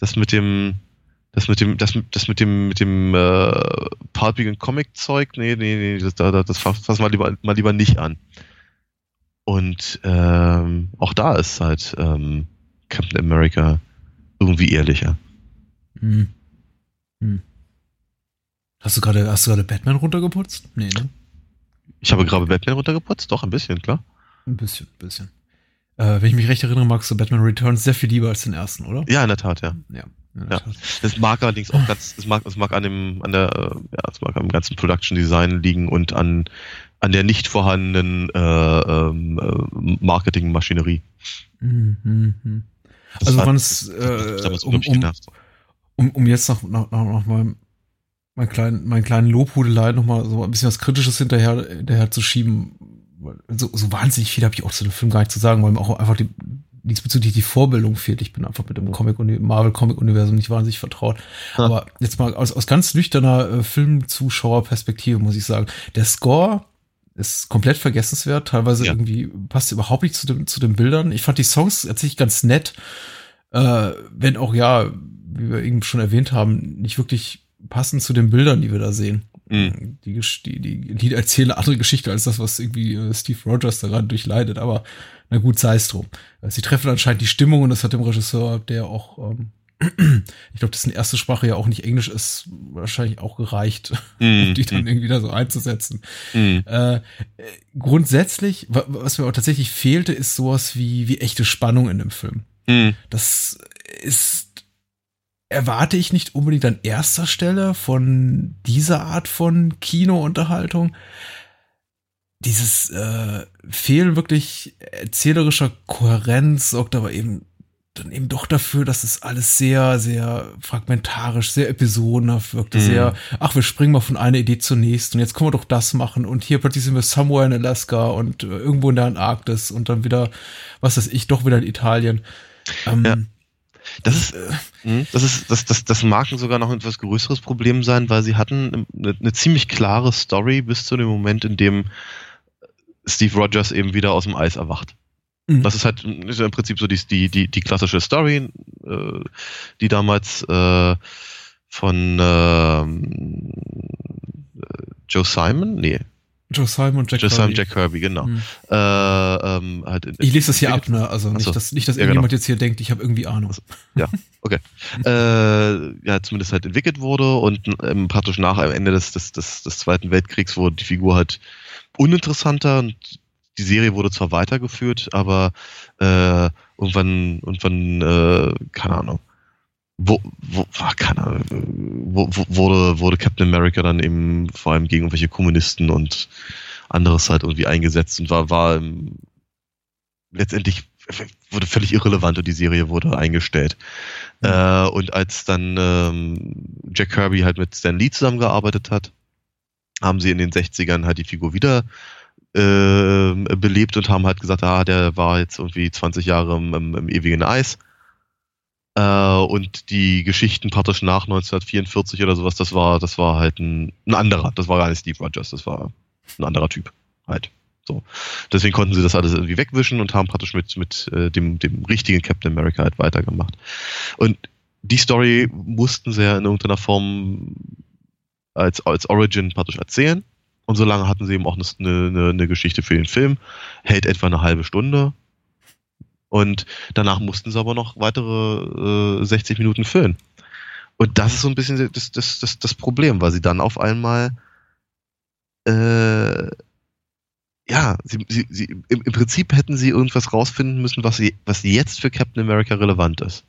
das mit dem, das mit dem, das, das mit dem, mit dem äh, pulpigen Comic-Zeug, nee, nee, nee, das, das, das fassen wir lieber, mal lieber nicht an. Und ähm, auch da ist halt ähm, Captain America irgendwie ehrlicher. Hm. Hm. Hast du gerade, hast du gerade Batman runtergeputzt? Nee, ne? Ich habe gerade Batman runtergeputzt, doch, ein bisschen, klar. Ein bisschen, ein bisschen. Äh, wenn ich mich recht erinnere, magst du Batman Returns sehr viel lieber als den ersten, oder? Ja, in der Tat, ja. Ja. Ja, das mag allerdings auch ganz, es mag, es mag an dem, an der, äh, ja, es mag am ganzen Production Design liegen und an, an der nicht vorhandenen äh, ähm, äh, Marketingmaschinerie. Mhm. Also wann es, äh, um, um, um, um jetzt noch, noch, noch mal mein kleinen, meinen kleinen Lobhudelei noch mal so ein bisschen was Kritisches hinterher, hinterher zu schieben, so, so wahnsinnig viel habe ich auch zu dem Film gar nicht zu sagen, weil mir auch einfach die, diesbezüglich die Vorbildung fehlt. Ich bin einfach mit dem Comic Marvel Comic Universum nicht wahnsinnig vertraut. Ja. Aber jetzt mal aus, aus ganz nüchterner äh, Filmzuschauerperspektive muss ich sagen, der Score ist komplett vergessenswert. Teilweise ja. irgendwie passt überhaupt nicht zu, dem, zu den Bildern. Ich fand die Songs tatsächlich ganz nett, äh, wenn auch ja, wie wir eben schon erwähnt haben, nicht wirklich passend zu den Bildern, die wir da sehen. Mhm. Die, die, die Lieder erzählen eine andere Geschichte als das, was irgendwie äh, Steve Rogers daran durchleidet. Aber na gut, sei es drum. Sie treffen anscheinend die Stimmung und das hat dem Regisseur, der auch, ähm, ich glaube, dessen erste Sprache ja auch nicht Englisch ist, wahrscheinlich auch gereicht, mm, um die dann mm. irgendwie da so einzusetzen. Mm. Äh, grundsätzlich, was mir auch tatsächlich fehlte, ist sowas wie, wie echte Spannung in dem Film. Mm. Das ist erwarte ich nicht unbedingt an erster Stelle von dieser Art von Kinounterhaltung. Dieses äh, Fehlen wirklich erzählerischer Kohärenz sorgt aber eben dann eben doch dafür, dass es alles sehr, sehr fragmentarisch, sehr episodenhaft wirkte, mhm. sehr, ach, wir springen mal von einer Idee zur nächsten und jetzt können wir doch das machen und hier plötzlich sind wir somewhere in Alaska und äh, irgendwo in der Antarktis und dann wieder, was weiß ich, doch wieder in Italien. Ähm, ja. Das ist, äh, hm, das ist, das, das, das mag sogar noch ein etwas größeres Problem sein, weil sie hatten eine, eine ziemlich klare Story bis zu dem Moment, in dem Steve Rogers eben wieder aus dem Eis erwacht. Mhm. Das ist halt ist im Prinzip so die, die, die, die klassische Story, äh, die damals äh, von äh, Joe Simon, nee, Joe Simon und Jack Joe Kirby. Simon, Jack Kirby, genau. Mhm. Äh, ähm, halt in, ich lese das hier ab, ne? Also nicht, so. dass, nicht, dass ja, irgendjemand genau. jetzt hier denkt, ich habe irgendwie Ahnung. Also, ja, okay. äh, ja, zumindest halt entwickelt wurde und ähm, praktisch nach am Ende des, des, des, des Zweiten Weltkriegs wurde die Figur halt uninteressanter und die Serie wurde zwar weitergeführt, aber äh, irgendwann, irgendwann, äh, keine Ahnung, wo, wo, keine Ahnung, wo, wo, wurde, wurde Captain America dann eben vor allem gegen irgendwelche Kommunisten und anderes halt irgendwie eingesetzt und war, war ähm, letztendlich wurde völlig irrelevant und die Serie wurde eingestellt. Mhm. Äh, und als dann ähm, Jack Kirby halt mit Stan Lee zusammengearbeitet hat, haben sie in den 60ern halt die Figur wieder äh, belebt und haben halt gesagt, ah, der war jetzt irgendwie 20 Jahre im, im, im ewigen Eis. Äh, und die Geschichten praktisch nach 1944 oder sowas, das war, das war halt ein, ein anderer. Das war gar nicht Steve Rogers, das war ein anderer Typ halt. So. Deswegen konnten sie das alles irgendwie wegwischen und haben praktisch mit, mit äh, dem, dem richtigen Captain America halt weitergemacht. Und die Story mussten sie ja in irgendeiner Form als, als Origin praktisch erzählen. Und so lange hatten sie eben auch eine, eine, eine Geschichte für den Film. Hält etwa eine halbe Stunde. Und danach mussten sie aber noch weitere äh, 60 Minuten füllen. Und das ist so ein bisschen das, das, das, das Problem, weil sie dann auf einmal äh, ja, sie, sie, sie, im, im Prinzip hätten sie irgendwas rausfinden müssen, was, sie, was jetzt für Captain America relevant ist.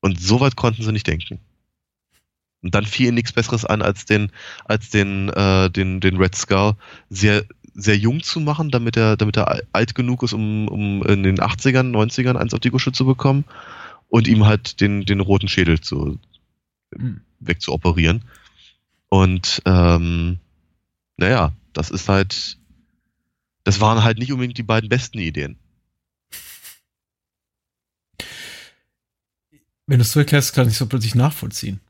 Und so weit konnten sie nicht denken. Und dann fiel ihnen nichts Besseres an, als den, als den, äh, den, den Red Skull sehr, sehr jung zu machen, damit er, damit er alt genug ist, um, um in den 80ern, 90ern eins auf die Gusche zu bekommen und ihm halt den, den roten Schädel zu, mhm. wegzuoperieren. Und ähm, naja, das ist halt, das waren halt nicht unbedingt die beiden besten Ideen. Wenn du es so erklärst, kann ich es so plötzlich nachvollziehen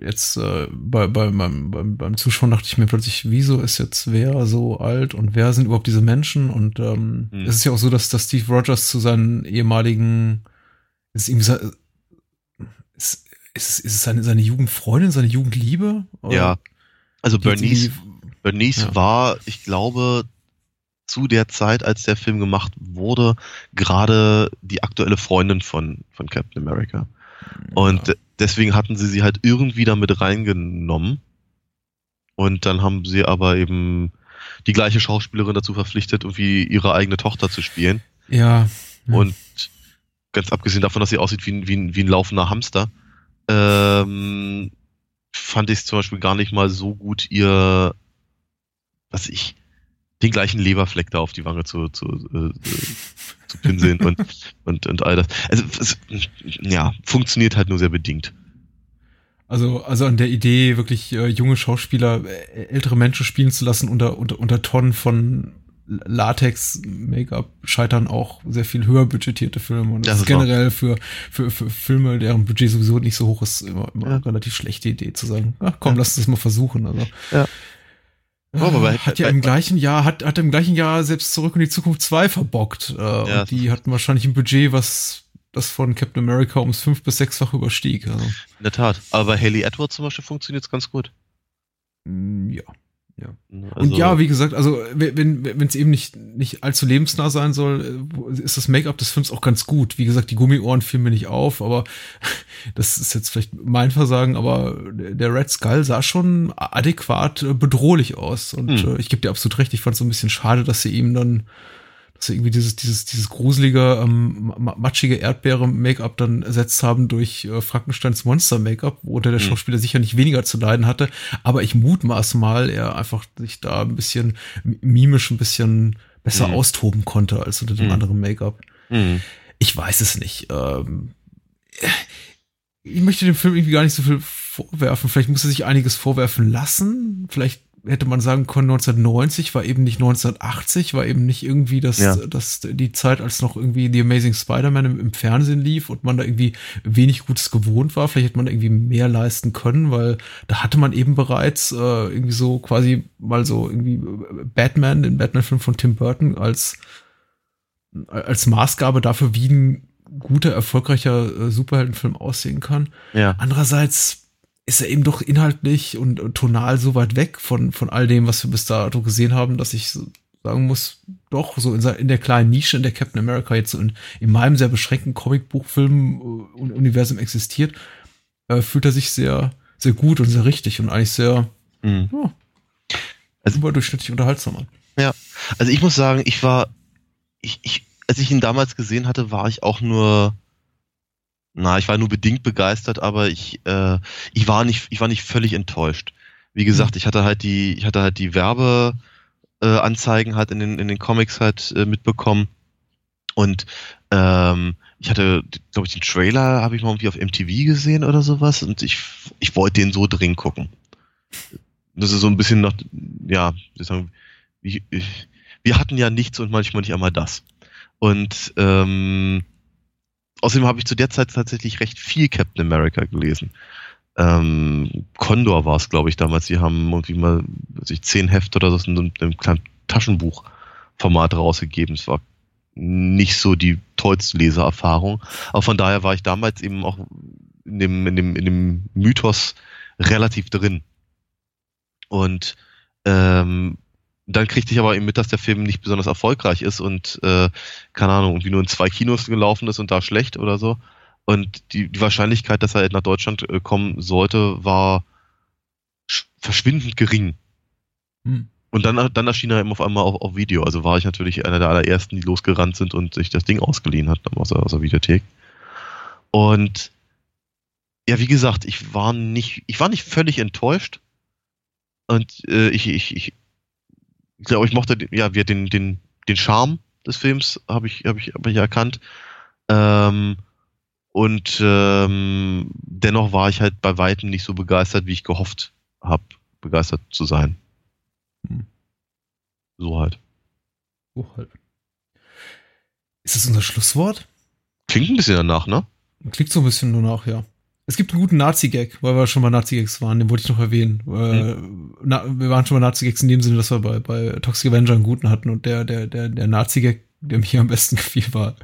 jetzt äh, bei, bei, beim, beim, beim Zuschauen dachte ich mir plötzlich, wieso ist jetzt wer so alt und wer sind überhaupt diese Menschen? Und ähm, hm. es ist ja auch so, dass, dass Steve Rogers zu seinen ehemaligen ist ihm ist, ist, ist es seine, seine Jugendfreundin, seine Jugendliebe? Oder? Ja. Also Bernice, Bernice ja. war, ich glaube, zu der Zeit, als der Film gemacht wurde, gerade die aktuelle Freundin von, von Captain America. Und ja deswegen hatten sie sie halt irgendwie damit reingenommen. Und dann haben sie aber eben die gleiche Schauspielerin dazu verpflichtet, irgendwie ihre eigene Tochter zu spielen. Ja. Und ganz abgesehen davon, dass sie aussieht wie ein, wie ein, wie ein laufender Hamster, ähm, fand ich es zum Beispiel gar nicht mal so gut, ihr, was ich, den gleichen Leberfleck da auf die Wange zu, zu, äh, zu pinseln und, und, und all das. Also es, ja, funktioniert halt nur sehr bedingt. Also, also an der Idee, wirklich äh, junge Schauspieler, äh, ältere Menschen spielen zu lassen unter, unter, unter Tonnen von Latex-Make-up scheitern auch sehr viel höher budgetierte Filme. Und das, das ist generell für, für, für Filme, deren Budget sowieso nicht so hoch ist, immer, immer ja. eine relativ schlechte Idee zu sagen, ach komm, ja. lass uns das mal versuchen. Also. Ja. Oh, aber hat ja im gleichen Jahr, hat, hat im gleichen Jahr selbst zurück in die Zukunft 2 verbockt. Äh, ja. Und die hatten wahrscheinlich ein Budget, was das von Captain America ums fünf- bis sechsfach überstieg. Also. In der Tat. Aber bei Haley Edwards zum Beispiel funktioniert es ganz gut. Mm, ja. Ja. Also, und ja, wie gesagt, also wenn wenn es eben nicht nicht allzu lebensnah sein soll, äh, ist das Make-up des Films auch ganz gut. Wie gesagt, die Gummiohren fielen mir nicht auf, aber das ist jetzt vielleicht mein Versagen, aber der Red Skull sah schon adäquat äh, bedrohlich aus und hm. Äh, ich gebe dir absolut recht, ich fand es so ein bisschen schade, dass sie ihm dann dass sie irgendwie dieses, dieses, dieses gruselige, ähm, matschige Erdbeere-Make-up dann ersetzt haben durch äh, Frankensteins Monster-Make-up, wo der, der mhm. Schauspieler sicher nicht weniger zu leiden hatte. Aber ich mutmaße mal, er einfach sich da ein bisschen mimisch ein bisschen besser mhm. austoben konnte als unter dem mhm. anderen Make-up. Mhm. Ich weiß es nicht. Ähm, ich möchte dem Film irgendwie gar nicht so viel vorwerfen. Vielleicht muss er sich einiges vorwerfen lassen. Vielleicht hätte man sagen können, 1990 war eben nicht 1980, war eben nicht irgendwie das, ja. das, die Zeit, als noch irgendwie The Amazing Spider-Man im, im, Fernsehen lief und man da irgendwie wenig Gutes gewohnt war. Vielleicht hätte man irgendwie mehr leisten können, weil da hatte man eben bereits äh, irgendwie so quasi mal so irgendwie Batman, den Batman-Film von Tim Burton als, als Maßgabe dafür, wie ein guter, erfolgreicher äh, Superheldenfilm aussehen kann. Ja. Andererseits ist er eben doch inhaltlich und, und, tonal so weit weg von, von all dem, was wir bis dato gesehen haben, dass ich sagen muss, doch, so in, in der kleinen Nische, in der Captain America jetzt in, in meinem sehr beschränkten Comicbuchfilm-Universum existiert, äh, fühlt er sich sehr, sehr gut und sehr richtig und eigentlich sehr mhm. ja, also, überdurchschnittlich unterhaltsam an. Ja, also ich muss sagen, ich war, ich, ich, als ich ihn damals gesehen hatte, war ich auch nur na, ich war nur bedingt begeistert, aber ich, äh, ich war nicht, ich war nicht völlig enttäuscht. Wie gesagt, mhm. ich hatte halt die, ich hatte halt die Werbeanzeigen äh, halt in den, in den Comics halt äh, mitbekommen. Und ähm, ich hatte, glaube ich, den Trailer habe ich mal irgendwie auf MTV gesehen oder sowas und ich, ich wollte den so dringend gucken. Das ist so ein bisschen noch, ja, ich, ich, wir hatten ja nichts und manchmal nicht einmal das. Und ähm, Außerdem habe ich zu der Zeit tatsächlich recht viel Captain America gelesen. Ähm, Condor war es, glaube ich, damals. Die haben irgendwie mal sich zehn Hefte oder so in einem kleinen Taschenbuchformat rausgegeben. Es war nicht so die tollste Lesererfahrung. Aber von daher war ich damals eben auch in dem, in dem, in dem Mythos relativ drin. Und ähm, dann kriegte ich aber eben mit, dass der Film nicht besonders erfolgreich ist und, äh, keine Ahnung, irgendwie nur in zwei Kinos gelaufen ist und da schlecht oder so. Und die, die Wahrscheinlichkeit, dass er nach Deutschland äh, kommen sollte, war verschwindend gering. Hm. Und dann, dann erschien er eben auf einmal auch auf Video. Also war ich natürlich einer der allerersten, die losgerannt sind und sich das Ding ausgeliehen hat aus der, aus der Videothek. Und ja, wie gesagt, ich war nicht, ich war nicht völlig enttäuscht. Und äh, ich, ich ich glaube, ich mochte ja wir den den den Charme des Films habe ich habe ich habe ich erkannt. Ähm, und ähm, dennoch war ich halt bei weitem nicht so begeistert, wie ich gehofft habe, begeistert zu sein. Hm. So halt. So halt. Ist das unser Schlusswort? Klingt ein bisschen danach, ne? Klingt so ein bisschen danach, ja. Es gibt einen guten Nazi-Gag, weil wir schon mal Nazi-Gags waren, den wollte ich noch erwähnen. Hm. na, wir waren schon mal Nazi-Gags in dem Sinne, dass wir bei, bei Toxic Avenger einen guten hatten und der, der, der, der Nazi-Gag, der mir am besten gefiel, war,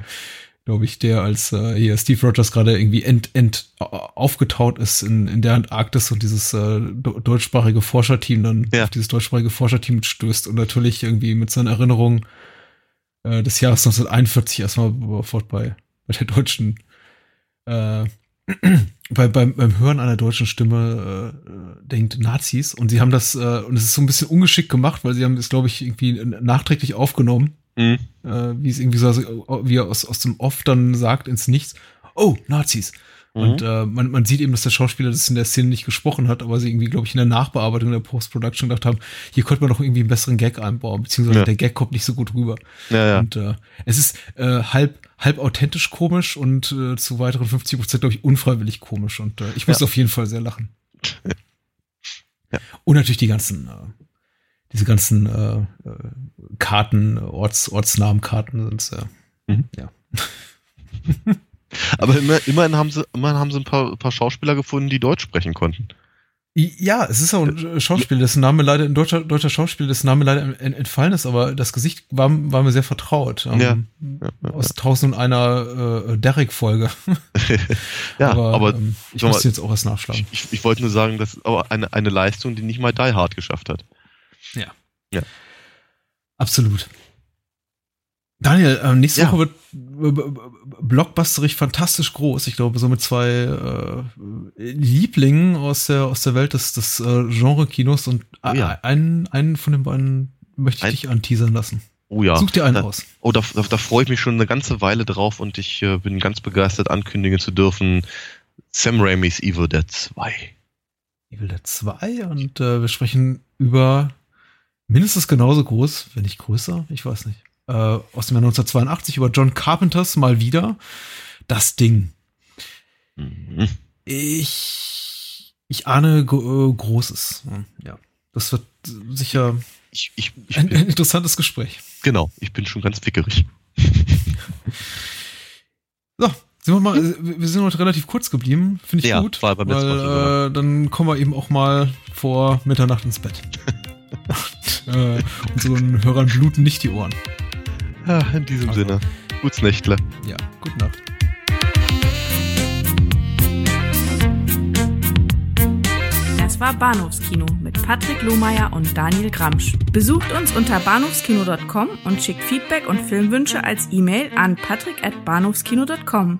glaube ich, der, als äh, hier Steve Rogers gerade irgendwie ent, ent aufgetaut ist in, in der Antarktis und dieses äh, deutschsprachige Forscherteam dann ja. auf dieses deutschsprachige Forscherteam stößt und natürlich irgendwie mit seinen Erinnerungen äh, des Jahres 1941 erstmal sofort bei, bei der deutschen äh, bei, beim, beim Hören einer deutschen Stimme äh, denkt Nazis und sie haben das äh, und es ist so ein bisschen ungeschickt gemacht, weil sie haben es glaube ich irgendwie nachträglich aufgenommen, mhm. äh, wie es irgendwie so wie er aus, aus dem Off dann sagt ins Nichts. Oh Nazis Und äh, man, man sieht eben, dass der Schauspieler das in der Szene nicht gesprochen hat, aber sie irgendwie, glaube ich, in der Nachbearbeitung der Post-Production gedacht haben, hier könnte man doch irgendwie einen besseren Gag einbauen, beziehungsweise Ja. der Gag kommt nicht so gut rüber. Ja, ja. Und äh, es ist äh, halb, halb authentisch komisch und äh, zu weiteren 50 Prozent, glaube ich, unfreiwillig komisch. Und äh, ich muss Ja. auf jeden Fall sehr lachen. Ja. Und natürlich die ganzen, äh, diese ganzen äh, äh, Karten, Orts, Ortsnamenkarten sind sehr, Mhm. ja. Aber immer, immerhin haben sie, immerhin haben sie ein paar, paar Schauspieler gefunden, die Deutsch sprechen konnten. Ja, es ist auch ein Schauspiel, dessen Name leider, ein deutscher, deutscher Schauspiel, dessen Name leider en- entfallen ist, aber das Gesicht war, war mir sehr vertraut. Ähm, Ja. Aus tausend und einer äh, Derek-Folge. Ja, aber, aber, ähm, ich muss jetzt auch erst nachschlagen. ich, ich wollte nur sagen, das ist aber eine, eine Leistung, die nicht mal Die Hard geschafft hat. Absolut. Daniel, ähm, nächste Ja. Woche wird äh, blockbusterig fantastisch groß. Ich glaube, so mit zwei äh, Lieblingen aus der, aus der Welt des, des äh, Genre-Kinos und Oh ja. einen, einen von den beiden möchte ich Ein- dich anteasern lassen. Oh ja. Such dir einen Da- aus. Oh, da, da, da freue ich mich schon eine ganze Weile drauf und ich äh, bin ganz begeistert, ankündigen zu dürfen, Sam Raimis Evil Dead 2. Evil Dead 2 und äh, wir sprechen über mindestens genauso groß, wenn nicht größer, ich weiß nicht, äh, aus dem Jahr 1982 über John Carpenters mal wieder das Ding. Mhm. Ich, ich ahne äh, Großes. Ja, das wird sicher Ich, ich, ich ein, ein interessantes Gespräch. genau, ich bin schon ganz wickerig. So, sind wir mal, äh, wir sind heute relativ kurz geblieben, finde ich Ja, gut, war beim letzten Mal weil äh, dann kommen wir eben auch mal vor Mitternacht ins Bett. Und, äh, unseren Hörern bluten nicht die Ohren. Ja, in diesem Also. Sinne. Gut's Nächtle. Ja, gute Nacht. Das war Bahnhofskino mit Patrick Lohmeier und Daniel Gramsch. Besucht uns unter bahnhofskino.com und schickt Feedback und Filmwünsche als E-Mail an patrick@bahnhofskino.com.